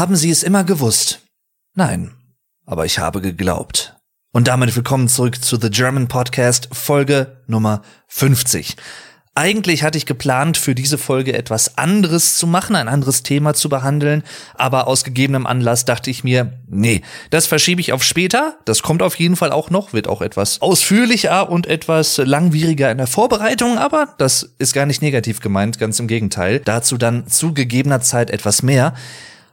Haben Sie es immer gewusst? Nein, aber ich habe geglaubt. Und damit willkommen zurück zu The German Podcast, Folge Nummer 50. Eigentlich hatte ich geplant, für diese Folge etwas anderes zu machen, ein anderes Thema zu behandeln, aber aus gegebenem Anlass dachte ich mir, nee, das verschiebe ich auf später. Das kommt auf jeden Fall auch noch, wird auch etwas ausführlicher und etwas langwieriger in der Vorbereitung, aber das ist gar nicht negativ gemeint, ganz im Gegenteil. Dazu dann zu gegebener Zeit etwas mehr.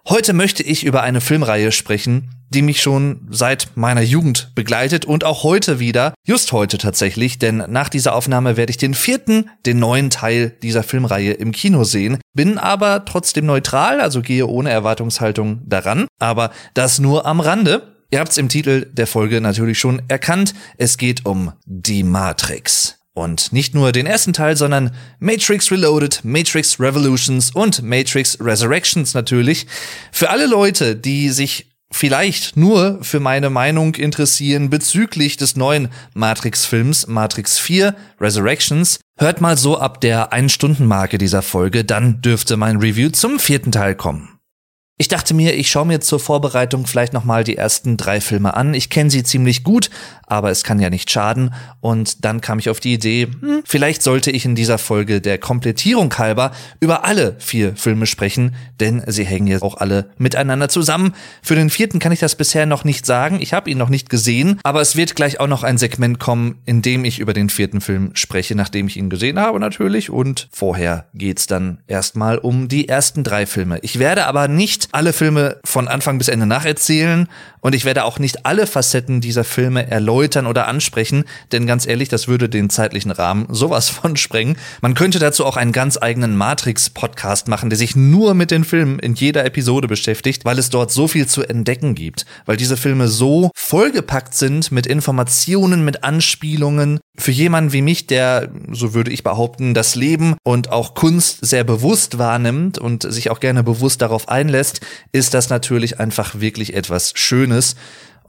Heute möchte ich über eine Filmreihe sprechen, die mich schon seit meiner Jugend begleitet und auch heute wieder, just heute tatsächlich, denn nach dieser Aufnahme werde ich den vierten, den neuen Teil dieser Filmreihe im Kino sehen, bin aber trotzdem neutral, also gehe ohne Erwartungshaltung daran, aber das nur am Rande. Ihr habt's im Titel der Folge natürlich schon erkannt, es geht um die Matrix. Und nicht nur den ersten Teil, sondern Matrix Reloaded, Matrix Revolutions und Matrix Resurrections natürlich. Für alle Leute, die sich vielleicht nur für meine Meinung interessieren bezüglich des neuen Matrix-Films Matrix 4 Resurrections, hört mal so ab der Ein-Stunden-Marke dieser Folge, dann dürfte mein Review zum vierten Teil kommen. Ich dachte mir, ich schaue mir zur Vorbereitung vielleicht nochmal die ersten drei Filme an. Ich kenne sie ziemlich gut, aber es kann ja nicht schaden. Und dann kam ich auf die Idee, hm, vielleicht sollte ich in dieser Folge der Komplettierung halber über alle vier Filme sprechen, denn sie hängen jetzt auch alle miteinander zusammen. Für den vierten kann ich das bisher noch nicht sagen. Ich habe ihn noch nicht gesehen, aber es wird gleich auch noch ein Segment kommen, in dem ich über den vierten Film spreche, nachdem ich ihn gesehen habe natürlich. Und vorher geht's dann erstmal um die ersten drei Filme. Ich werde aber nicht alle Filme von Anfang bis Ende nacherzählen und ich werde auch nicht alle Facetten dieser Filme erläutern oder ansprechen, denn ganz ehrlich, das würde den zeitlichen Rahmen sowas von sprengen. Man könnte dazu auch einen ganz eigenen Matrix-Podcast machen, der sich nur mit den Filmen in jeder Episode beschäftigt, weil es dort so viel zu entdecken gibt, weil diese Filme so vollgepackt sind mit Informationen, mit Anspielungen. Für jemanden wie mich, der, so würde ich behaupten, das Leben und auch Kunst sehr bewusst wahrnimmt und sich auch gerne bewusst darauf einlässt, ist das natürlich einfach wirklich etwas Schönes.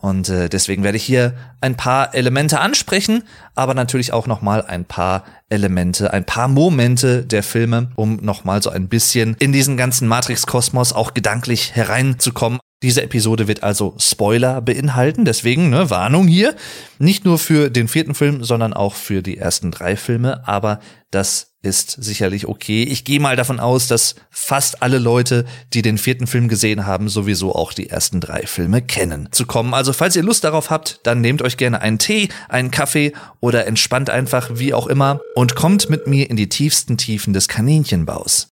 Und äh, deswegen werde ich hier ein paar Elemente ansprechen, aber natürlich auch nochmal ein paar Elemente, ein paar Momente der Filme, um nochmal so ein bisschen in diesen ganzen Matrix-Kosmos auch gedanklich hereinzukommen. Diese Episode wird also Spoiler beinhalten, deswegen ne, Warnung hier. Nicht nur für den vierten Film, sondern auch für die ersten drei Filme, aber das ist sicherlich okay. Ich gehe mal davon aus, dass fast alle Leute, die den vierten Film gesehen haben, sowieso auch die ersten drei Filme kennen zu kommen. Also falls ihr Lust darauf habt, dann nehmt euch gerne einen Tee, einen Kaffee oder entspannt einfach, wie auch immer, und kommt mit mir in die tiefsten Tiefen des Kaninchenbaus.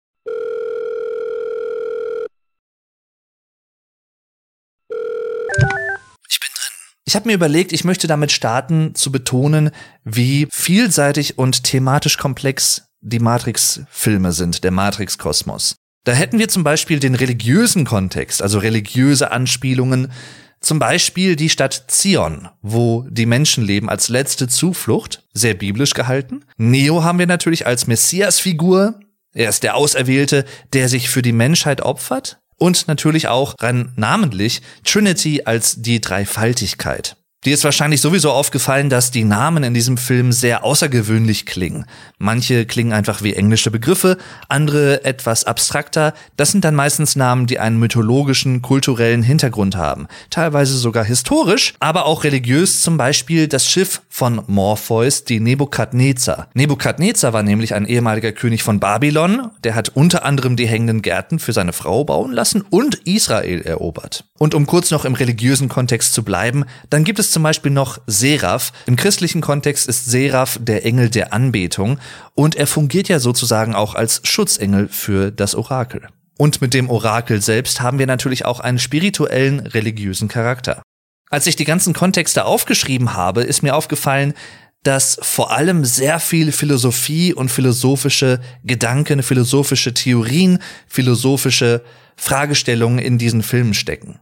Ich habe mir überlegt, ich möchte damit starten, zu betonen, wie vielseitig und thematisch komplex die Matrix-Filme sind, der Matrix-Kosmos. Da hätten wir zum Beispiel den religiösen Kontext, also religiöse Anspielungen, zum Beispiel die Stadt Zion, wo die Menschen leben als letzte Zuflucht, sehr biblisch gehalten. Neo haben wir natürlich als Messias-Figur. Er ist der Auserwählte, der sich für die Menschheit opfert. Und natürlich auch rein namentlich Trinity als die Dreifaltigkeit. Dir ist wahrscheinlich sowieso aufgefallen, dass die Namen in diesem Film sehr außergewöhnlich klingen. Manche klingen einfach wie englische Begriffe, andere etwas abstrakter. Das sind dann meistens Namen, die einen mythologischen, kulturellen Hintergrund haben. Teilweise sogar historisch, aber auch religiös, zum Beispiel das Schiff von Morpheus, die Nebukadnezar. Nebukadnezar war nämlich ein ehemaliger König von Babylon. Der hat unter anderem die hängenden Gärten für seine Frau bauen lassen und Israel erobert. Und um kurz noch im religiösen Kontext zu bleiben, dann gibt es zum Beispiel noch Seraph. Im christlichen Kontext ist Seraph der Engel der Anbetung und er fungiert ja sozusagen auch als Schutzengel für das Orakel. Und mit dem Orakel selbst haben wir natürlich auch einen spirituellen, religiösen Charakter. Als ich die ganzen Kontexte aufgeschrieben habe, ist mir aufgefallen, dass vor allem sehr viel Philosophie und philosophische Gedanken, philosophische Theorien, philosophische Fragestellungen in diesen Filmen stecken.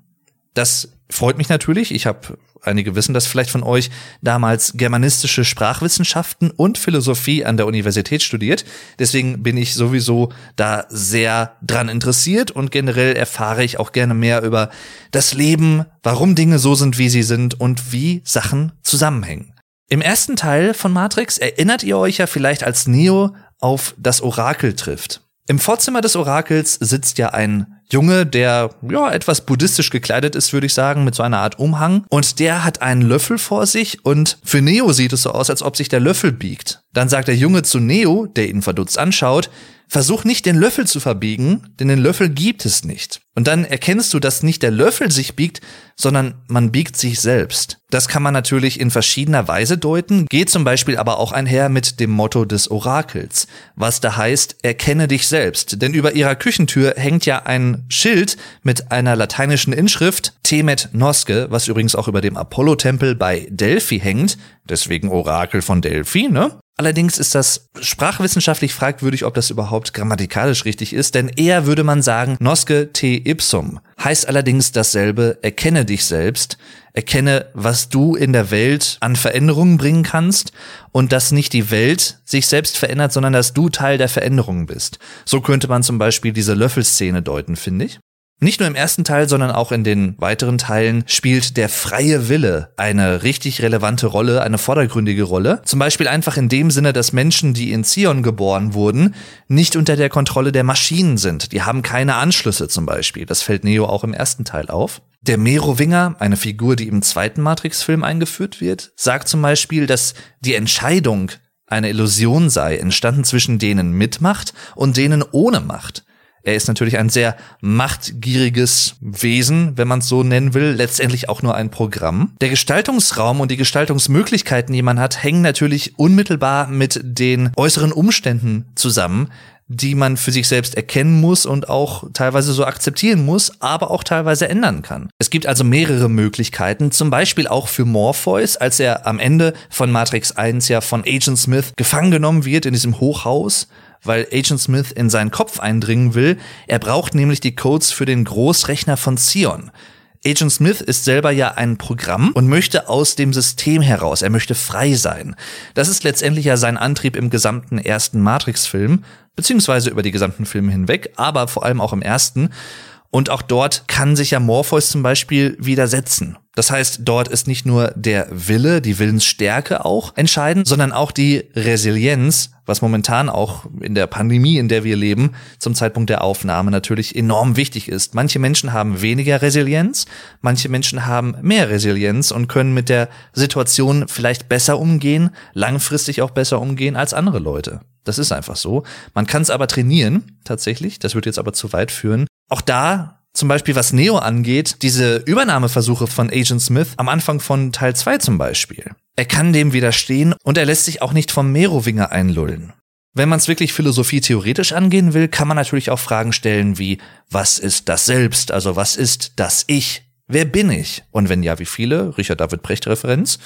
Das freut mich natürlich. Ich habe einige wissen das vielleicht von euch, damals germanistische Sprachwissenschaften und Philosophie an der Universität studiert. Deswegen bin ich sowieso da sehr dran interessiert und generell erfahre ich auch gerne mehr über das Leben, warum Dinge so sind, wie sie sind und wie Sachen zusammenhängen. Im ersten Teil von Matrix erinnert ihr euch ja vielleicht als Neo auf das Orakel trifft. Im Vorzimmer des Orakels sitzt ja ein Junge, der ja etwas buddhistisch gekleidet ist, würde ich sagen, mit so einer Art Umhang. Und der hat einen Löffel vor sich und für Neo sieht es so aus, als ob sich der Löffel biegt. Dann sagt der Junge zu Neo, der ihn verdutzt anschaut, Versuch nicht den Löffel zu verbiegen, denn den Löffel gibt es nicht. Und dann erkennst du, dass nicht der Löffel sich biegt, sondern man biegt sich selbst. Das kann man natürlich in verschiedener Weise deuten, geht zum Beispiel aber auch einher mit dem Motto des Orakels, was da heißt, erkenne dich selbst. Denn über ihrer Küchentür hängt ja ein Schild mit einer lateinischen Inschrift, Temet Nosce, was übrigens auch über dem Apollo-Tempel bei Delphi hängt, deswegen Orakel von Delphi, ne? Allerdings ist das sprachwissenschaftlich fragwürdig, ob das überhaupt grammatikalisch richtig ist, denn eher würde man sagen, nosce te ipsum, heißt allerdings dasselbe, erkenne dich selbst, erkenne, was du in der Welt an Veränderungen bringen kannst und dass nicht die Welt sich selbst verändert, sondern dass du Teil der Veränderungen bist. So könnte man zum Beispiel diese Löffelszene deuten, finde ich. Nicht nur im ersten Teil, sondern auch in den weiteren Teilen spielt der freie Wille eine richtig relevante Rolle, eine vordergründige Rolle. Zum Beispiel einfach in dem Sinne, dass Menschen, die in Zion geboren wurden, nicht unter der Kontrolle der Maschinen sind. Die haben keine Anschlüsse zum Beispiel. Das fällt Neo auch im ersten Teil auf. Der Merowinger, eine Figur, die im zweiten Matrix-Film eingeführt wird, sagt zum Beispiel, dass die Entscheidung eine Illusion sei, entstanden zwischen denen mit Macht und denen ohne Macht. Er ist natürlich ein sehr machtgieriges Wesen, wenn man es so nennen will, letztendlich auch nur ein Programm. Der Gestaltungsraum und die Gestaltungsmöglichkeiten, die man hat, hängen natürlich unmittelbar mit den äußeren Umständen zusammen, die man für sich selbst erkennen muss und auch teilweise so akzeptieren muss, aber auch teilweise ändern kann. Es gibt also mehrere Möglichkeiten, zum Beispiel auch für Morpheus, als er am Ende von Matrix 1 ja von Agent Smith gefangen genommen wird in diesem Hochhaus weil Agent Smith in seinen Kopf eindringen will. Er braucht nämlich die Codes für den Großrechner von Zion. Agent Smith ist selber ja ein Programm und möchte aus dem System heraus, er möchte frei sein. Das ist letztendlich ja sein Antrieb im gesamten ersten Matrix-Film, beziehungsweise über die gesamten Filme hinweg, aber vor allem auch im ersten. Und auch dort kann sich ja Morpheus zum Beispiel widersetzen. Das heißt, dort ist nicht nur der Wille, die Willensstärke auch entscheidend, sondern auch die Resilienz, was momentan auch in der Pandemie, in der wir leben, zum Zeitpunkt der Aufnahme natürlich enorm wichtig ist. Manche Menschen haben weniger Resilienz, manche Menschen haben mehr Resilienz und können mit der Situation vielleicht besser umgehen, langfristig auch besser umgehen als andere Leute. Das ist einfach so. Man kann es aber trainieren, tatsächlich. Das wird jetzt aber zu weit führen. Auch da zum Beispiel was Neo angeht, diese Übernahmeversuche von Agent Smith am Anfang von Teil 2 zum Beispiel. Er kann dem widerstehen und er lässt sich auch nicht vom Merowinger einlullen. Wenn man es wirklich Philosophie theoretisch angehen will, kann man natürlich auch Fragen stellen wie, was ist das Selbst? Also was ist das Ich? Wer bin ich? Und wenn ja, wie viele? Richard David Brecht Referenz.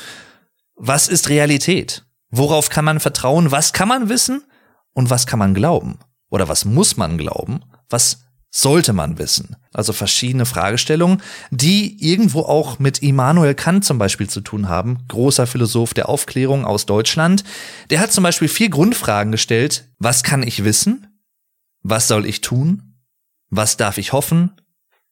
Was ist Realität? Worauf kann man vertrauen? Was kann man wissen? Und was kann man glauben? Oder was muss man glauben? Was sollte man wissen? Also verschiedene Fragestellungen, die irgendwo auch mit Immanuel Kant zum Beispiel zu tun haben, großer Philosoph der Aufklärung aus Deutschland. Der hat zum Beispiel vier Grundfragen gestellt. Was kann ich wissen? Was soll ich tun? Was darf ich hoffen?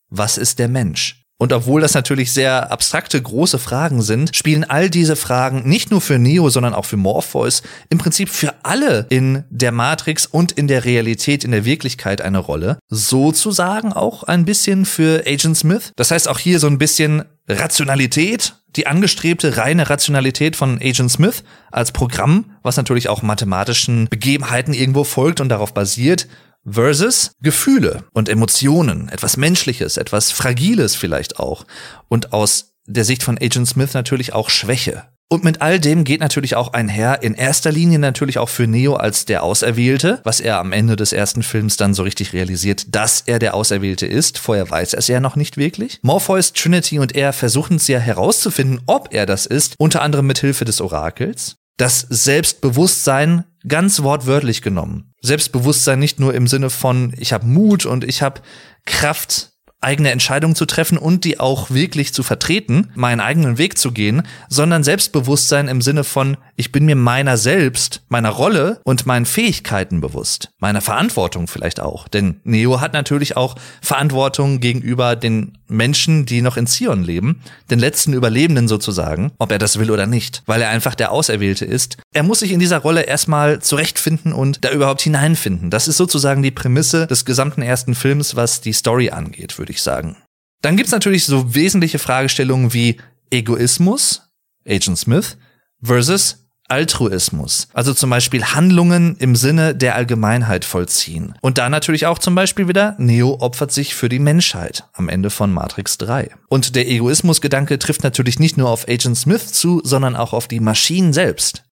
Was ist der Mensch? Und obwohl das natürlich sehr abstrakte, große Fragen sind, spielen all diese Fragen nicht nur für Neo, sondern auch für Morpheus, im Prinzip für alle in der Matrix und in der Realität, in der Wirklichkeit eine Rolle. Sozusagen auch ein bisschen für Agent Smith. Das heißt auch hier so ein bisschen Rationalität, die angestrebte reine Rationalität von Agent Smith als Programm, was natürlich auch mathematischen Begebenheiten irgendwo folgt und darauf basiert versus Gefühle und Emotionen, etwas Menschliches, etwas Fragiles vielleicht auch und aus der Sicht von Agent Smith natürlich auch Schwäche. Und mit all dem geht natürlich auch einher, in erster Linie natürlich auch für Neo als der Auserwählte, was er am Ende des ersten Films dann so richtig realisiert, dass er der Auserwählte ist. Vorher weiß er es ja noch nicht wirklich. Morpheus, Trinity und er versuchen es ja herauszufinden, ob er das ist, unter anderem mit Hilfe des Orakels. Das Selbstbewusstsein ganz wortwörtlich genommen. Selbstbewusstsein nicht nur im Sinne von, ich habe Mut und ich habe Kraft, eigene Entscheidungen zu treffen und die auch wirklich zu vertreten, meinen eigenen Weg zu gehen, sondern Selbstbewusstsein im Sinne von, ich bin mir meiner selbst, meiner Rolle und meinen Fähigkeiten bewusst, meiner Verantwortung vielleicht auch. Denn Neo hat natürlich auch Verantwortung gegenüber den Menschen, die noch in Zion leben, den letzten Überlebenden sozusagen, ob er das will oder nicht, weil er einfach der Auserwählte ist. Er muss sich in dieser Rolle erstmal zurechtfinden und da überhaupt hineinfinden. Das ist sozusagen die Prämisse des gesamten ersten Films, was die Story angeht, würde ich sagen. Dann gibt's natürlich so wesentliche Fragestellungen wie Egoismus, Agent Smith, versus Altruismus, also zum Beispiel Handlungen im Sinne der Allgemeinheit vollziehen. Und da natürlich auch zum Beispiel wieder, Neo opfert sich für die Menschheit am Ende von Matrix 3. Und der Egoismusgedanke trifft natürlich nicht nur auf Agent Smith zu, sondern auch auf die Maschinen selbst.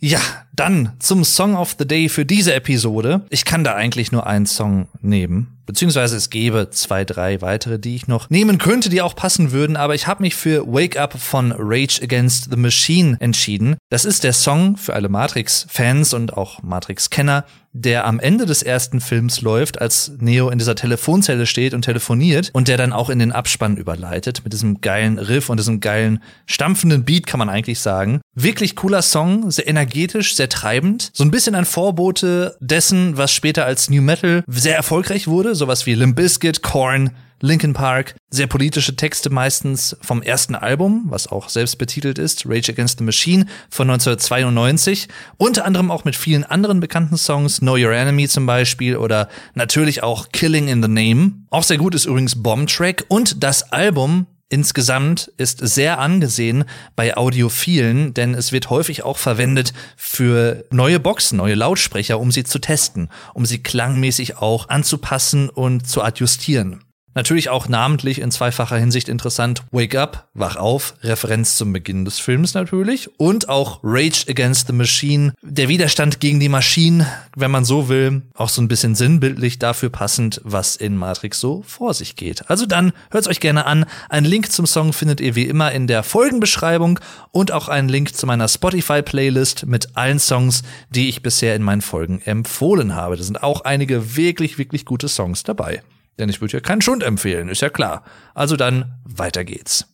Ja, dann zum Song of the Day für diese Episode. Ich kann da eigentlich nur einen Song nehmen. Beziehungsweise es gäbe zwei, drei weitere, die ich noch nehmen könnte, die auch passen würden, aber ich habe mich für Wake Up von Rage Against the Machine entschieden. Das ist der Song für alle Matrix-Fans und auch Matrix-Kenner, der am Ende des ersten Films läuft, als Neo in dieser Telefonzelle steht und telefoniert und der dann auch in den Abspann überleitet mit diesem geilen Riff und diesem geilen stampfenden Beat, kann man eigentlich sagen. Wirklich cooler Song, sehr energetisch, sehr treibend, so ein bisschen ein Vorbote dessen, was später als New Metal sehr erfolgreich wurde, sowas wie Limp Bizkit, Korn, Linkin Park, sehr politische Texte meistens vom ersten Album, was auch selbst betitelt ist, Rage Against the Machine von 1992, unter anderem auch mit vielen anderen bekannten Songs, Know Your Enemy zum Beispiel oder natürlich auch Killing in the Name. Auch sehr gut ist übrigens Bomb Track und das Album insgesamt ist sehr angesehen bei Audiophilen, denn es wird häufig auch verwendet für neue Boxen, neue Lautsprecher, um sie zu testen, um sie klangmäßig auch anzupassen und zu adjustieren. Natürlich auch namentlich in zweifacher Hinsicht interessant. Wake Up, Wach auf, Referenz zum Beginn des Films natürlich. Und auch Rage Against the Machine, der Widerstand gegen die Maschinen, wenn man so will. Auch so ein bisschen sinnbildlich dafür passend, was in Matrix so vor sich geht. Also dann hört's euch gerne an. Ein Link zum Song findet ihr wie immer in der Folgenbeschreibung und auch einen Link zu meiner Spotify-Playlist mit allen Songs, die ich bisher in meinen Folgen empfohlen habe. Da sind auch einige wirklich, wirklich gute Songs dabei. Denn ich würde ja keinen Schund empfehlen, ist ja klar. Also dann, weiter geht's.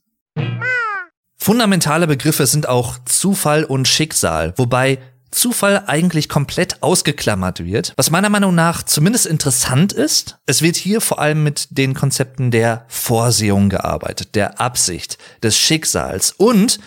Fundamentale Begriffe sind auch Zufall und Schicksal, wobei Zufall eigentlich komplett ausgeklammert wird, was meiner Meinung nach zumindest interessant ist. Es wird hier vor allem mit den Konzepten der Vorsehung gearbeitet, der Absicht, des Schicksals und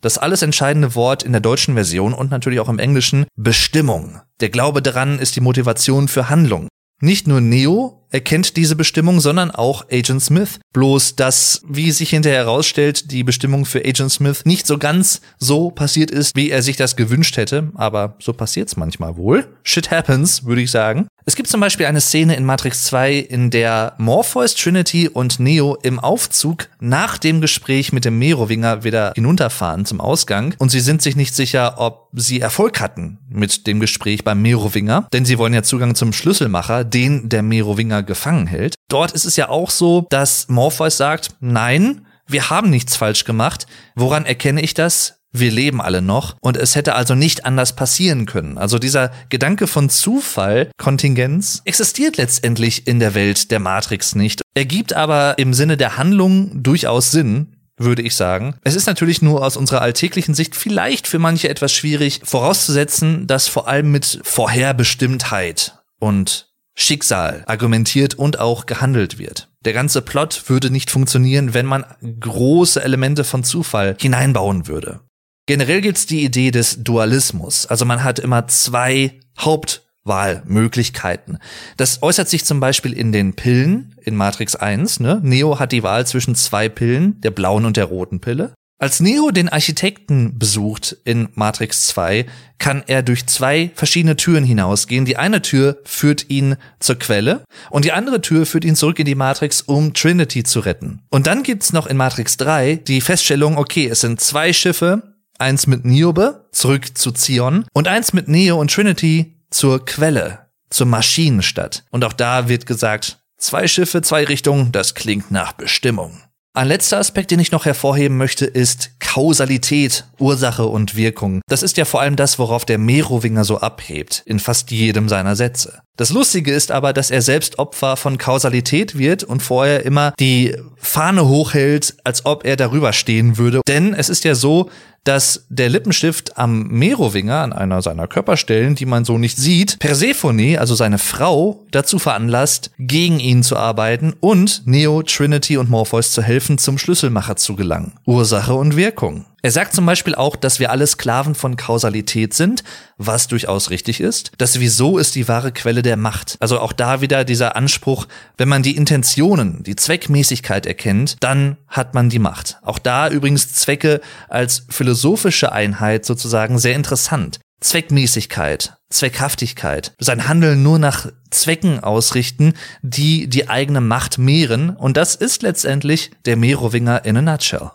das alles entscheidende Wort in der deutschen Version und natürlich auch im Englischen Bestimmung. Der Glaube daran ist die Motivation für Handlung. Nicht nur Neo erkennt diese Bestimmung, sondern auch Agent Smith. Bloß, dass, wie sich hinterher herausstellt, die Bestimmung für Agent Smith nicht so ganz so passiert ist, wie er sich das gewünscht hätte. Aber so passiert's manchmal wohl. Shit happens, würde ich sagen. Es gibt zum Beispiel eine Szene in Matrix 2, in der Morpheus, Trinity und Neo im Aufzug nach dem Gespräch mit dem Merowinger wieder hinunterfahren zum Ausgang und sie sind sich nicht sicher, ob sie Erfolg hatten mit dem Gespräch beim Merowinger, denn sie wollen ja Zugang zum Schlüsselmacher, den der Merowinger gefangen hält. Dort ist es ja auch so, dass Morpheus sagt, nein, wir haben nichts falsch gemacht. Woran erkenne ich das? Wir leben alle noch und es hätte also nicht anders passieren können. Also dieser Gedanke von Zufall, Kontingenz, existiert letztendlich in der Welt der Matrix nicht, ergibt aber im Sinne der Handlung durchaus Sinn, würde ich sagen. Es ist natürlich nur aus unserer alltäglichen Sicht vielleicht für manche etwas schwierig vorauszusetzen, dass vor allem mit Vorherbestimmtheit und Schicksal argumentiert und auch gehandelt wird. Der ganze Plot würde nicht funktionieren, wenn man große Elemente von Zufall hineinbauen würde. Generell gibt's die Idee des Dualismus. Also man hat immer zwei Hauptwahlmöglichkeiten. Das äußert sich zum Beispiel in den Pillen in Matrix 1. Ne? Neo hat die Wahl zwischen zwei Pillen, der blauen und der roten Pille. Als Neo den Architekten besucht in Matrix 2, kann er durch zwei verschiedene Türen hinausgehen. Die eine Tür führt ihn zur Quelle und die andere Tür führt ihn zurück in die Matrix, um Trinity zu retten. Und dann gibt's noch in Matrix 3 die Feststellung, okay, es sind zwei Schiffe, eins mit Niobe zurück zu Zion und eins mit Neo und Trinity zur Quelle, zur Maschinenstadt. Und auch da wird gesagt, zwei Schiffe, zwei Richtungen, das klingt nach Bestimmung. Ein letzter Aspekt, den ich noch hervorheben möchte, ist Kausalität, Ursache und Wirkung. Das ist ja vor allem das, worauf der Merowinger so abhebt, in fast jedem seiner Sätze. Das Lustige ist aber, dass er selbst Opfer von Kausalität wird und vorher immer die Fahne hochhält, als ob er darüber stehen würde. Denn es ist ja so, dass der Lippenstift am Merowinger, an einer seiner Körperstellen, die man so nicht sieht, Persephone, also seine Frau, dazu veranlasst, gegen ihn zu arbeiten und Neo, Trinity und Morpheus zu helfen, zum Schlüsselmacher zu gelangen. Ursache und Wirkung. Er sagt zum Beispiel auch, dass wir alle Sklaven von Kausalität sind, was durchaus richtig ist. Das Wieso ist die wahre Quelle der Macht. Also auch da wieder dieser Anspruch, wenn man die Intentionen, die Zweckmäßigkeit erkennt, dann hat man die Macht. Auch da übrigens Zwecke als philosophische Einheit sozusagen sehr interessant. Zweckmäßigkeit, Zweckhaftigkeit, sein Handeln nur nach Zwecken ausrichten, die die eigene Macht mehren. Und das ist letztendlich der Merowinger in a nutshell.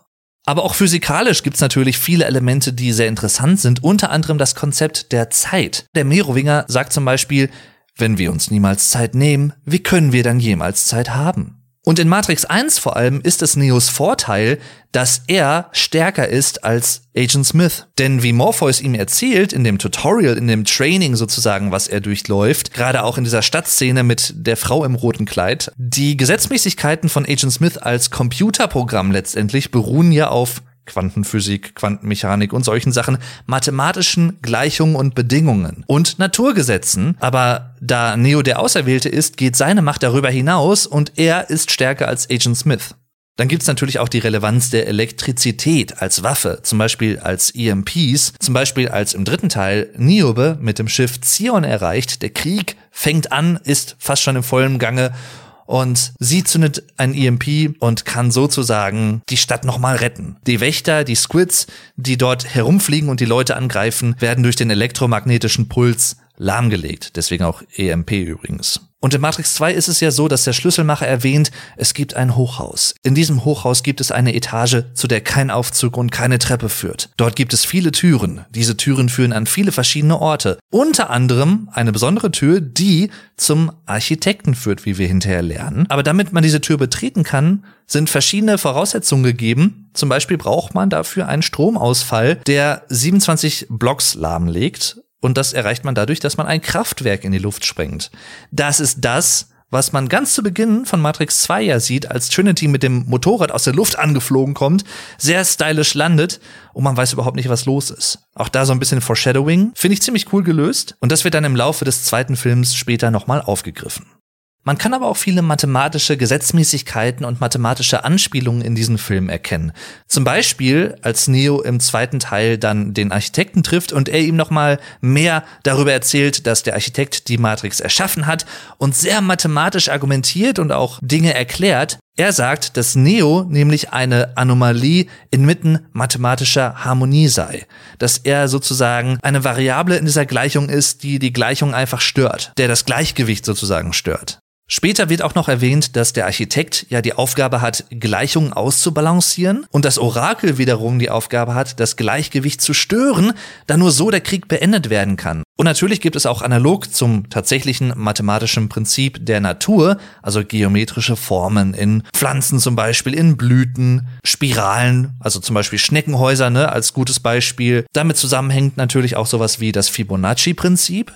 Aber auch physikalisch gibt's natürlich viele Elemente, die sehr interessant sind, unter anderem das Konzept der Zeit. Der Merowinger sagt zum Beispiel, wenn wir uns niemals Zeit nehmen, wie können wir dann jemals Zeit haben? Und in Matrix 1 vor allem ist es Neos Vorteil, dass er stärker ist als Agent Smith. Denn wie Morpheus ihm erzählt, in dem Tutorial, in dem Training sozusagen, was er durchläuft, gerade auch in dieser Stadtszene mit der Frau im roten Kleid, die Gesetzmäßigkeiten von Agent Smith als Computerprogramm letztendlich beruhen ja auf Quantenphysik, Quantenmechanik und solchen Sachen, mathematischen Gleichungen und Bedingungen und Naturgesetzen. Aber da Neo der Auserwählte ist, geht seine Macht darüber hinaus und er ist stärker als Agent Smith. Dann gibt's natürlich auch die Relevanz der Elektrizität als Waffe, zum Beispiel als EMPs, zum Beispiel als im dritten Teil Niobe mit dem Schiff Zion erreicht, der Krieg fängt an, ist fast schon im vollen Gange und sie zündet ein EMP und kann sozusagen die Stadt nochmal retten. Die Wächter, die Squids, die dort herumfliegen und die Leute angreifen, werden durch den elektromagnetischen Puls lahmgelegt. Deswegen auch EMP übrigens. Und in Matrix 2 ist es ja so, dass der Schlüsselmacher erwähnt, es gibt ein Hochhaus. In diesem Hochhaus gibt es eine Etage, zu der kein Aufzug und keine Treppe führt. Dort gibt es viele Türen. Diese Türen führen an viele verschiedene Orte. Unter anderem eine besondere Tür, die zum Architekten führt, wie wir hinterher lernen. Aber damit man diese Tür betreten kann, sind verschiedene Voraussetzungen gegeben. Zum Beispiel braucht man dafür einen Stromausfall, der 27 Blocks lahmlegt und das erreicht man dadurch, dass man ein Kraftwerk in die Luft sprengt. Das ist das, was man ganz zu Beginn von Matrix 2 ja sieht, als Trinity mit dem Motorrad aus der Luft angeflogen kommt, sehr stylisch landet und man weiß überhaupt nicht, was los ist. Auch da so ein bisschen Foreshadowing, finde ich ziemlich cool gelöst und das wird dann im Laufe des zweiten Films später nochmal aufgegriffen. Man kann aber auch viele mathematische Gesetzmäßigkeiten und mathematische Anspielungen in diesem Film erkennen. Zum Beispiel, als Neo im zweiten Teil dann den Architekten trifft und er ihm nochmal mehr darüber erzählt, dass der Architekt die Matrix erschaffen hat und sehr mathematisch argumentiert und auch Dinge erklärt. Er sagt, dass Neo nämlich eine Anomalie inmitten mathematischer Harmonie sei. Dass er sozusagen eine Variable in dieser Gleichung ist, die die Gleichung einfach stört, der das Gleichgewicht sozusagen stört. Später wird auch noch erwähnt, dass der Architekt ja die Aufgabe hat, Gleichungen auszubalancieren und das Orakel wiederum die Aufgabe hat, das Gleichgewicht zu stören, da nur so der Krieg beendet werden kann. Und natürlich gibt es auch analog zum tatsächlichen mathematischen Prinzip der Natur, also geometrische Formen in Pflanzen zum Beispiel, in Blüten, Spiralen, also zum Beispiel Schneckenhäuser ne, als gutes Beispiel. Damit zusammenhängt natürlich auch sowas wie das Fibonacci-Prinzip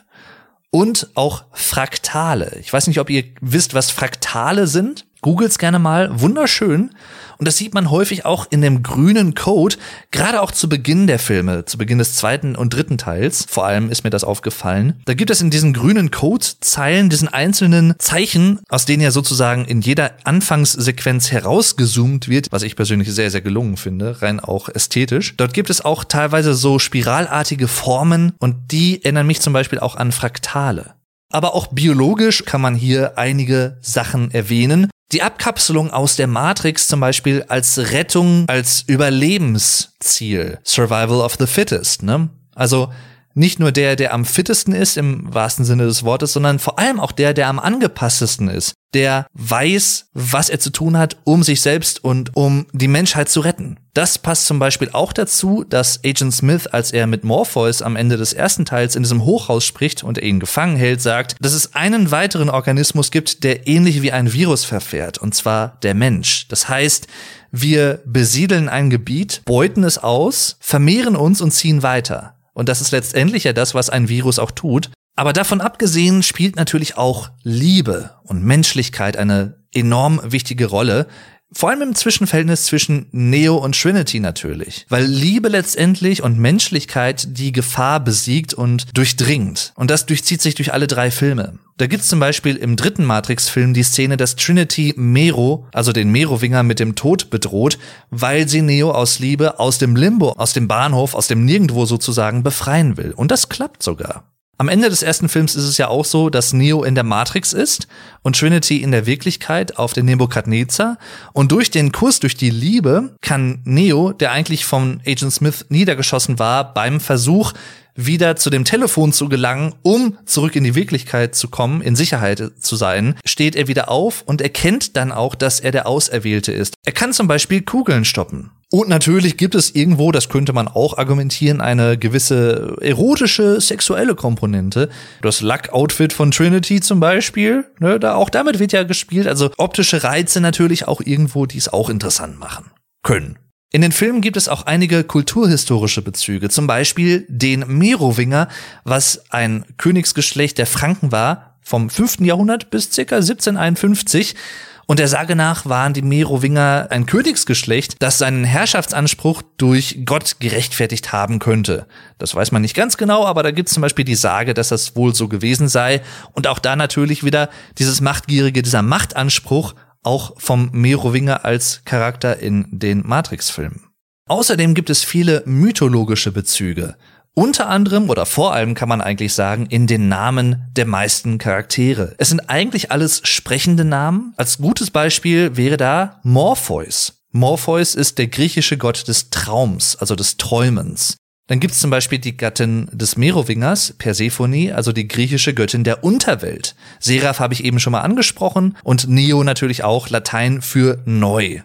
und auch Fraktale. Ich weiß nicht, ob ihr wisst, was Fraktale sind. Googles gerne mal. Wunderschön. Und das sieht man häufig auch in dem grünen Code, gerade auch zu Beginn der Filme, zu Beginn des zweiten und dritten Teils. Vor allem ist mir das aufgefallen. Da gibt es in diesen grünen Code-Zeilen, diesen einzelnen Zeichen, aus denen ja sozusagen in jeder Anfangssequenz herausgezoomt wird, was ich persönlich sehr, sehr gelungen finde, rein auch ästhetisch. Dort gibt es auch teilweise so spiralartige Formen und die erinnern mich zum Beispiel auch an Fraktale. Aber auch biologisch kann man hier einige Sachen erwähnen. Die Abkapselung aus der Matrix zum Beispiel als Rettung, als Überlebensziel. Survival of the Fittest, ne? Also, nicht nur der, der am fittesten ist im wahrsten Sinne des Wortes, sondern vor allem auch der, der am angepasstesten ist, der weiß, was er zu tun hat, um sich selbst und um die Menschheit zu retten. Das passt zum Beispiel auch dazu, dass Agent Smith, als er mit Morpheus am Ende des ersten Teils in diesem Hochhaus spricht und er ihn gefangen hält, sagt, dass es einen weiteren Organismus gibt, der ähnlich wie ein Virus verfährt, und zwar der Mensch. Das heißt, wir besiedeln ein Gebiet, beuten es aus, vermehren uns und ziehen weiter. Und das ist letztendlich ja das, was ein Virus auch tut. Aber davon abgesehen spielt natürlich auch Liebe und Menschlichkeit eine enorm wichtige Rolle. Vor allem im Zwischenverhältnis zwischen Neo und Trinity natürlich. Weil Liebe letztendlich und Menschlichkeit die Gefahr besiegt und durchdringt. Und das durchzieht sich durch alle drei Filme. Da gibt's zum Beispiel im dritten Matrix-Film die Szene, dass Trinity Mero, also den Merowinger, mit dem Tod bedroht, weil sie Neo aus Liebe aus dem Limbo, aus dem Bahnhof, aus dem Nirgendwo sozusagen befreien will. Und das klappt sogar. Am Ende des ersten Films ist es ja auch so, dass Neo in der Matrix ist und Trinity in der Wirklichkeit auf den Nebukadnezar. Und durch den Kurs, durch die Liebe, kann Neo, der eigentlich von Agent Smith niedergeschossen war, beim Versuch, wieder zu dem Telefon zu gelangen, um zurück in die Wirklichkeit zu kommen, in Sicherheit zu sein, steht er wieder auf und erkennt dann auch, dass er der Auserwählte ist. Er kann zum Beispiel Kugeln stoppen. Und natürlich gibt es irgendwo, das könnte man auch argumentieren, eine gewisse erotische, sexuelle Komponente. Das Luck-Outfit von Trinity zum Beispiel, ne, da auch damit wird ja gespielt. Also optische Reize natürlich auch irgendwo, die es auch interessant machen können. In den Filmen gibt es auch einige kulturhistorische Bezüge, zum Beispiel den Merowinger, was ein Königsgeschlecht der Franken war, vom 5. Jahrhundert bis ca. 1751. Und der Sage nach waren die Merowinger ein Königsgeschlecht, das seinen Herrschaftsanspruch durch Gott gerechtfertigt haben könnte. Das weiß man nicht ganz genau, aber da gibt es zum Beispiel die Sage, dass das wohl so gewesen sei. Und auch da natürlich wieder dieses Machtgierige, dieser Machtanspruch auch vom Merowinger als Charakter in den Matrix-Filmen. Außerdem gibt es viele mythologische Bezüge. Unter anderem oder vor allem kann man eigentlich sagen, in den Namen der meisten Charaktere. Es sind eigentlich alles sprechende Namen. Als gutes Beispiel wäre da Morpheus. Morpheus ist der griechische Gott des Traums, also des Träumens. Dann gibt's zum Beispiel die Gattin des Merowingers, Persephone, also die griechische Göttin der Unterwelt. Seraph habe ich eben schon mal angesprochen und Neo natürlich auch Latein für neu.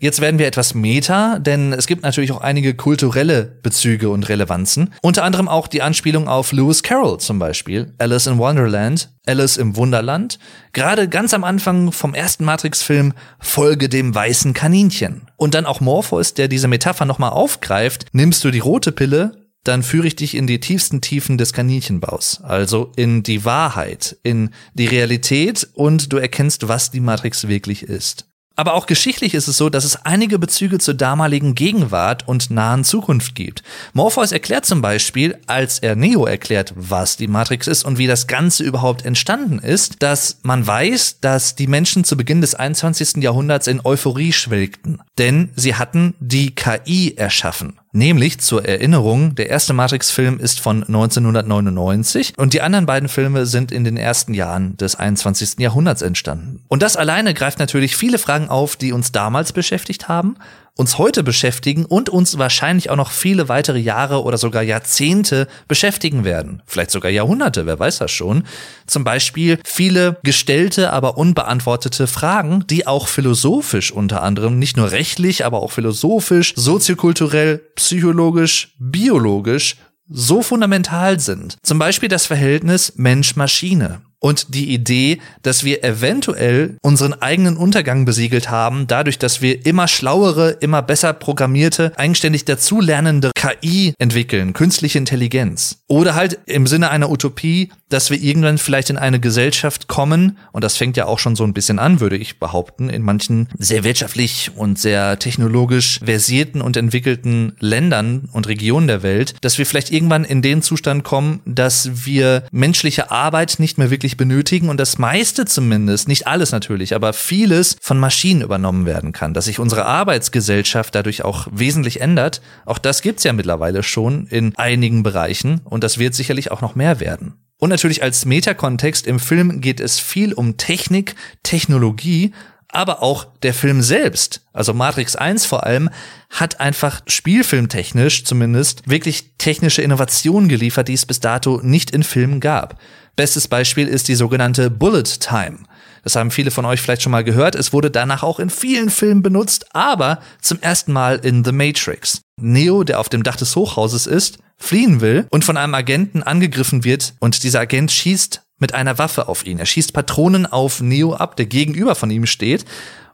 Jetzt werden wir etwas meta, denn es gibt natürlich auch einige kulturelle Bezüge und Relevanzen. Unter anderem auch die Anspielung auf Lewis Carroll zum Beispiel, Alice in Wonderland, Alice im Wunderland. Gerade ganz am Anfang vom ersten Matrix-Film Folge dem weißen Kaninchen. Und dann auch Morpheus, der diese Metapher nochmal aufgreift. Nimmst du die rote Pille, dann führe ich dich in die tiefsten Tiefen des Kaninchenbaus, also in die Wahrheit, in die Realität und du erkennst, was die Matrix wirklich ist. Aber auch geschichtlich ist es so, dass es einige Bezüge zur damaligen Gegenwart und nahen Zukunft gibt. Morpheus erklärt zum Beispiel, als er Neo erklärt, was die Matrix ist und wie das Ganze überhaupt entstanden ist, dass man weiß, dass die Menschen zu Beginn des 21. Jahrhunderts in Euphorie schwelgten. Denn sie hatten die KI erschaffen. Nämlich zur Erinnerung, der erste Matrix-Film ist von 1999 und die anderen beiden Filme sind in den ersten Jahren des 21. Jahrhunderts entstanden. Und das alleine greift natürlich viele Fragen auf, die uns damals beschäftigt haben uns heute beschäftigen und uns wahrscheinlich auch noch viele weitere Jahre oder sogar Jahrzehnte beschäftigen werden. Vielleicht sogar Jahrhunderte, wer weiß das schon. Zum Beispiel viele gestellte, aber unbeantwortete Fragen, die auch philosophisch unter anderem, nicht nur rechtlich, aber auch philosophisch, soziokulturell, psychologisch, biologisch so fundamental sind. Zum Beispiel das Verhältnis Mensch-Maschine und die Idee, dass wir eventuell unseren eigenen Untergang besiegelt haben, dadurch, dass wir immer schlauere, immer besser programmierte, eigenständig dazulernende KI entwickeln, künstliche Intelligenz. Oder halt im Sinne einer Utopie, dass wir irgendwann vielleicht in eine Gesellschaft kommen, und das fängt ja auch schon so ein bisschen an, würde ich behaupten, in manchen sehr wirtschaftlich und sehr technologisch versierten und entwickelten Ländern und Regionen der Welt, dass wir vielleicht irgendwann in den Zustand kommen, dass wir menschliche Arbeit nicht mehr wirklich benötigen und das meiste zumindest, nicht alles natürlich, aber vieles von Maschinen übernommen werden kann, dass sich unsere Arbeitsgesellschaft dadurch auch wesentlich ändert. Auch das gibt's ja mittlerweile schon in einigen Bereichen und das wird sicherlich auch noch mehr werden. Und natürlich als Metakontext im Film geht es viel um Technik, Technologie, aber auch der Film selbst, also Matrix 1 vor allem, hat einfach spielfilmtechnisch zumindest wirklich technische Innovationen geliefert, die es bis dato nicht in Filmen gab. Bestes Beispiel ist die sogenannte Bullet Time. Das haben viele von euch vielleicht schon mal gehört. Es wurde danach auch in vielen Filmen benutzt, aber zum ersten Mal in The Matrix. Neo, der auf dem Dach des Hochhauses ist, fliehen will und von einem Agenten angegriffen wird und dieser Agent schießt mit einer Waffe auf ihn. Er schießt Patronen auf Neo ab, der gegenüber von ihm steht.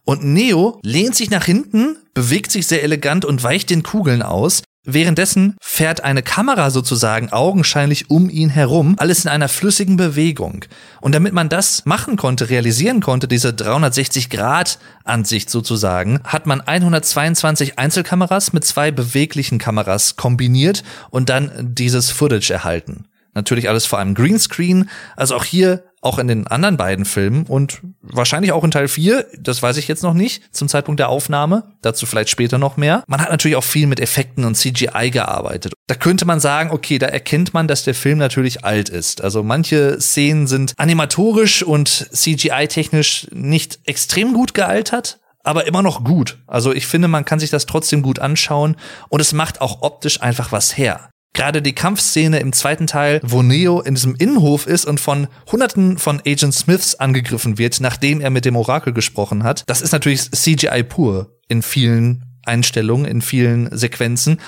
Und Neo lehnt sich nach hinten, bewegt sich sehr elegant und weicht den Kugeln aus. Währenddessen fährt eine Kamera sozusagen augenscheinlich um ihn herum, alles in einer flüssigen Bewegung. Und damit man das machen konnte, realisieren konnte, diese 360-Grad-Ansicht sozusagen, hat man 122 Einzelkameras mit zwei beweglichen Kameras kombiniert und dann dieses Footage erhalten. Natürlich alles vor einem Greenscreen. Also auch hier, auch in den anderen beiden Filmen und wahrscheinlich auch in Teil 4, das weiß ich jetzt noch nicht, zum Zeitpunkt der Aufnahme. Dazu vielleicht später noch mehr. Man hat natürlich auch viel mit Effekten und CGI gearbeitet. Da könnte man sagen, okay, da erkennt man, dass der Film natürlich alt ist. Also manche Szenen sind animatorisch und CGI-technisch nicht extrem gut gealtert aber immer noch gut. Also ich finde, man kann sich das trotzdem gut anschauen und es macht auch optisch einfach was her. Gerade die Kampfszene im zweiten Teil, wo Neo in diesem Innenhof ist und von hunderten von Agent Smiths angegriffen wird, nachdem er mit dem Orakel gesprochen hat, das ist natürlich CGI pur in vielen Einstellungen, in vielen Sequenzen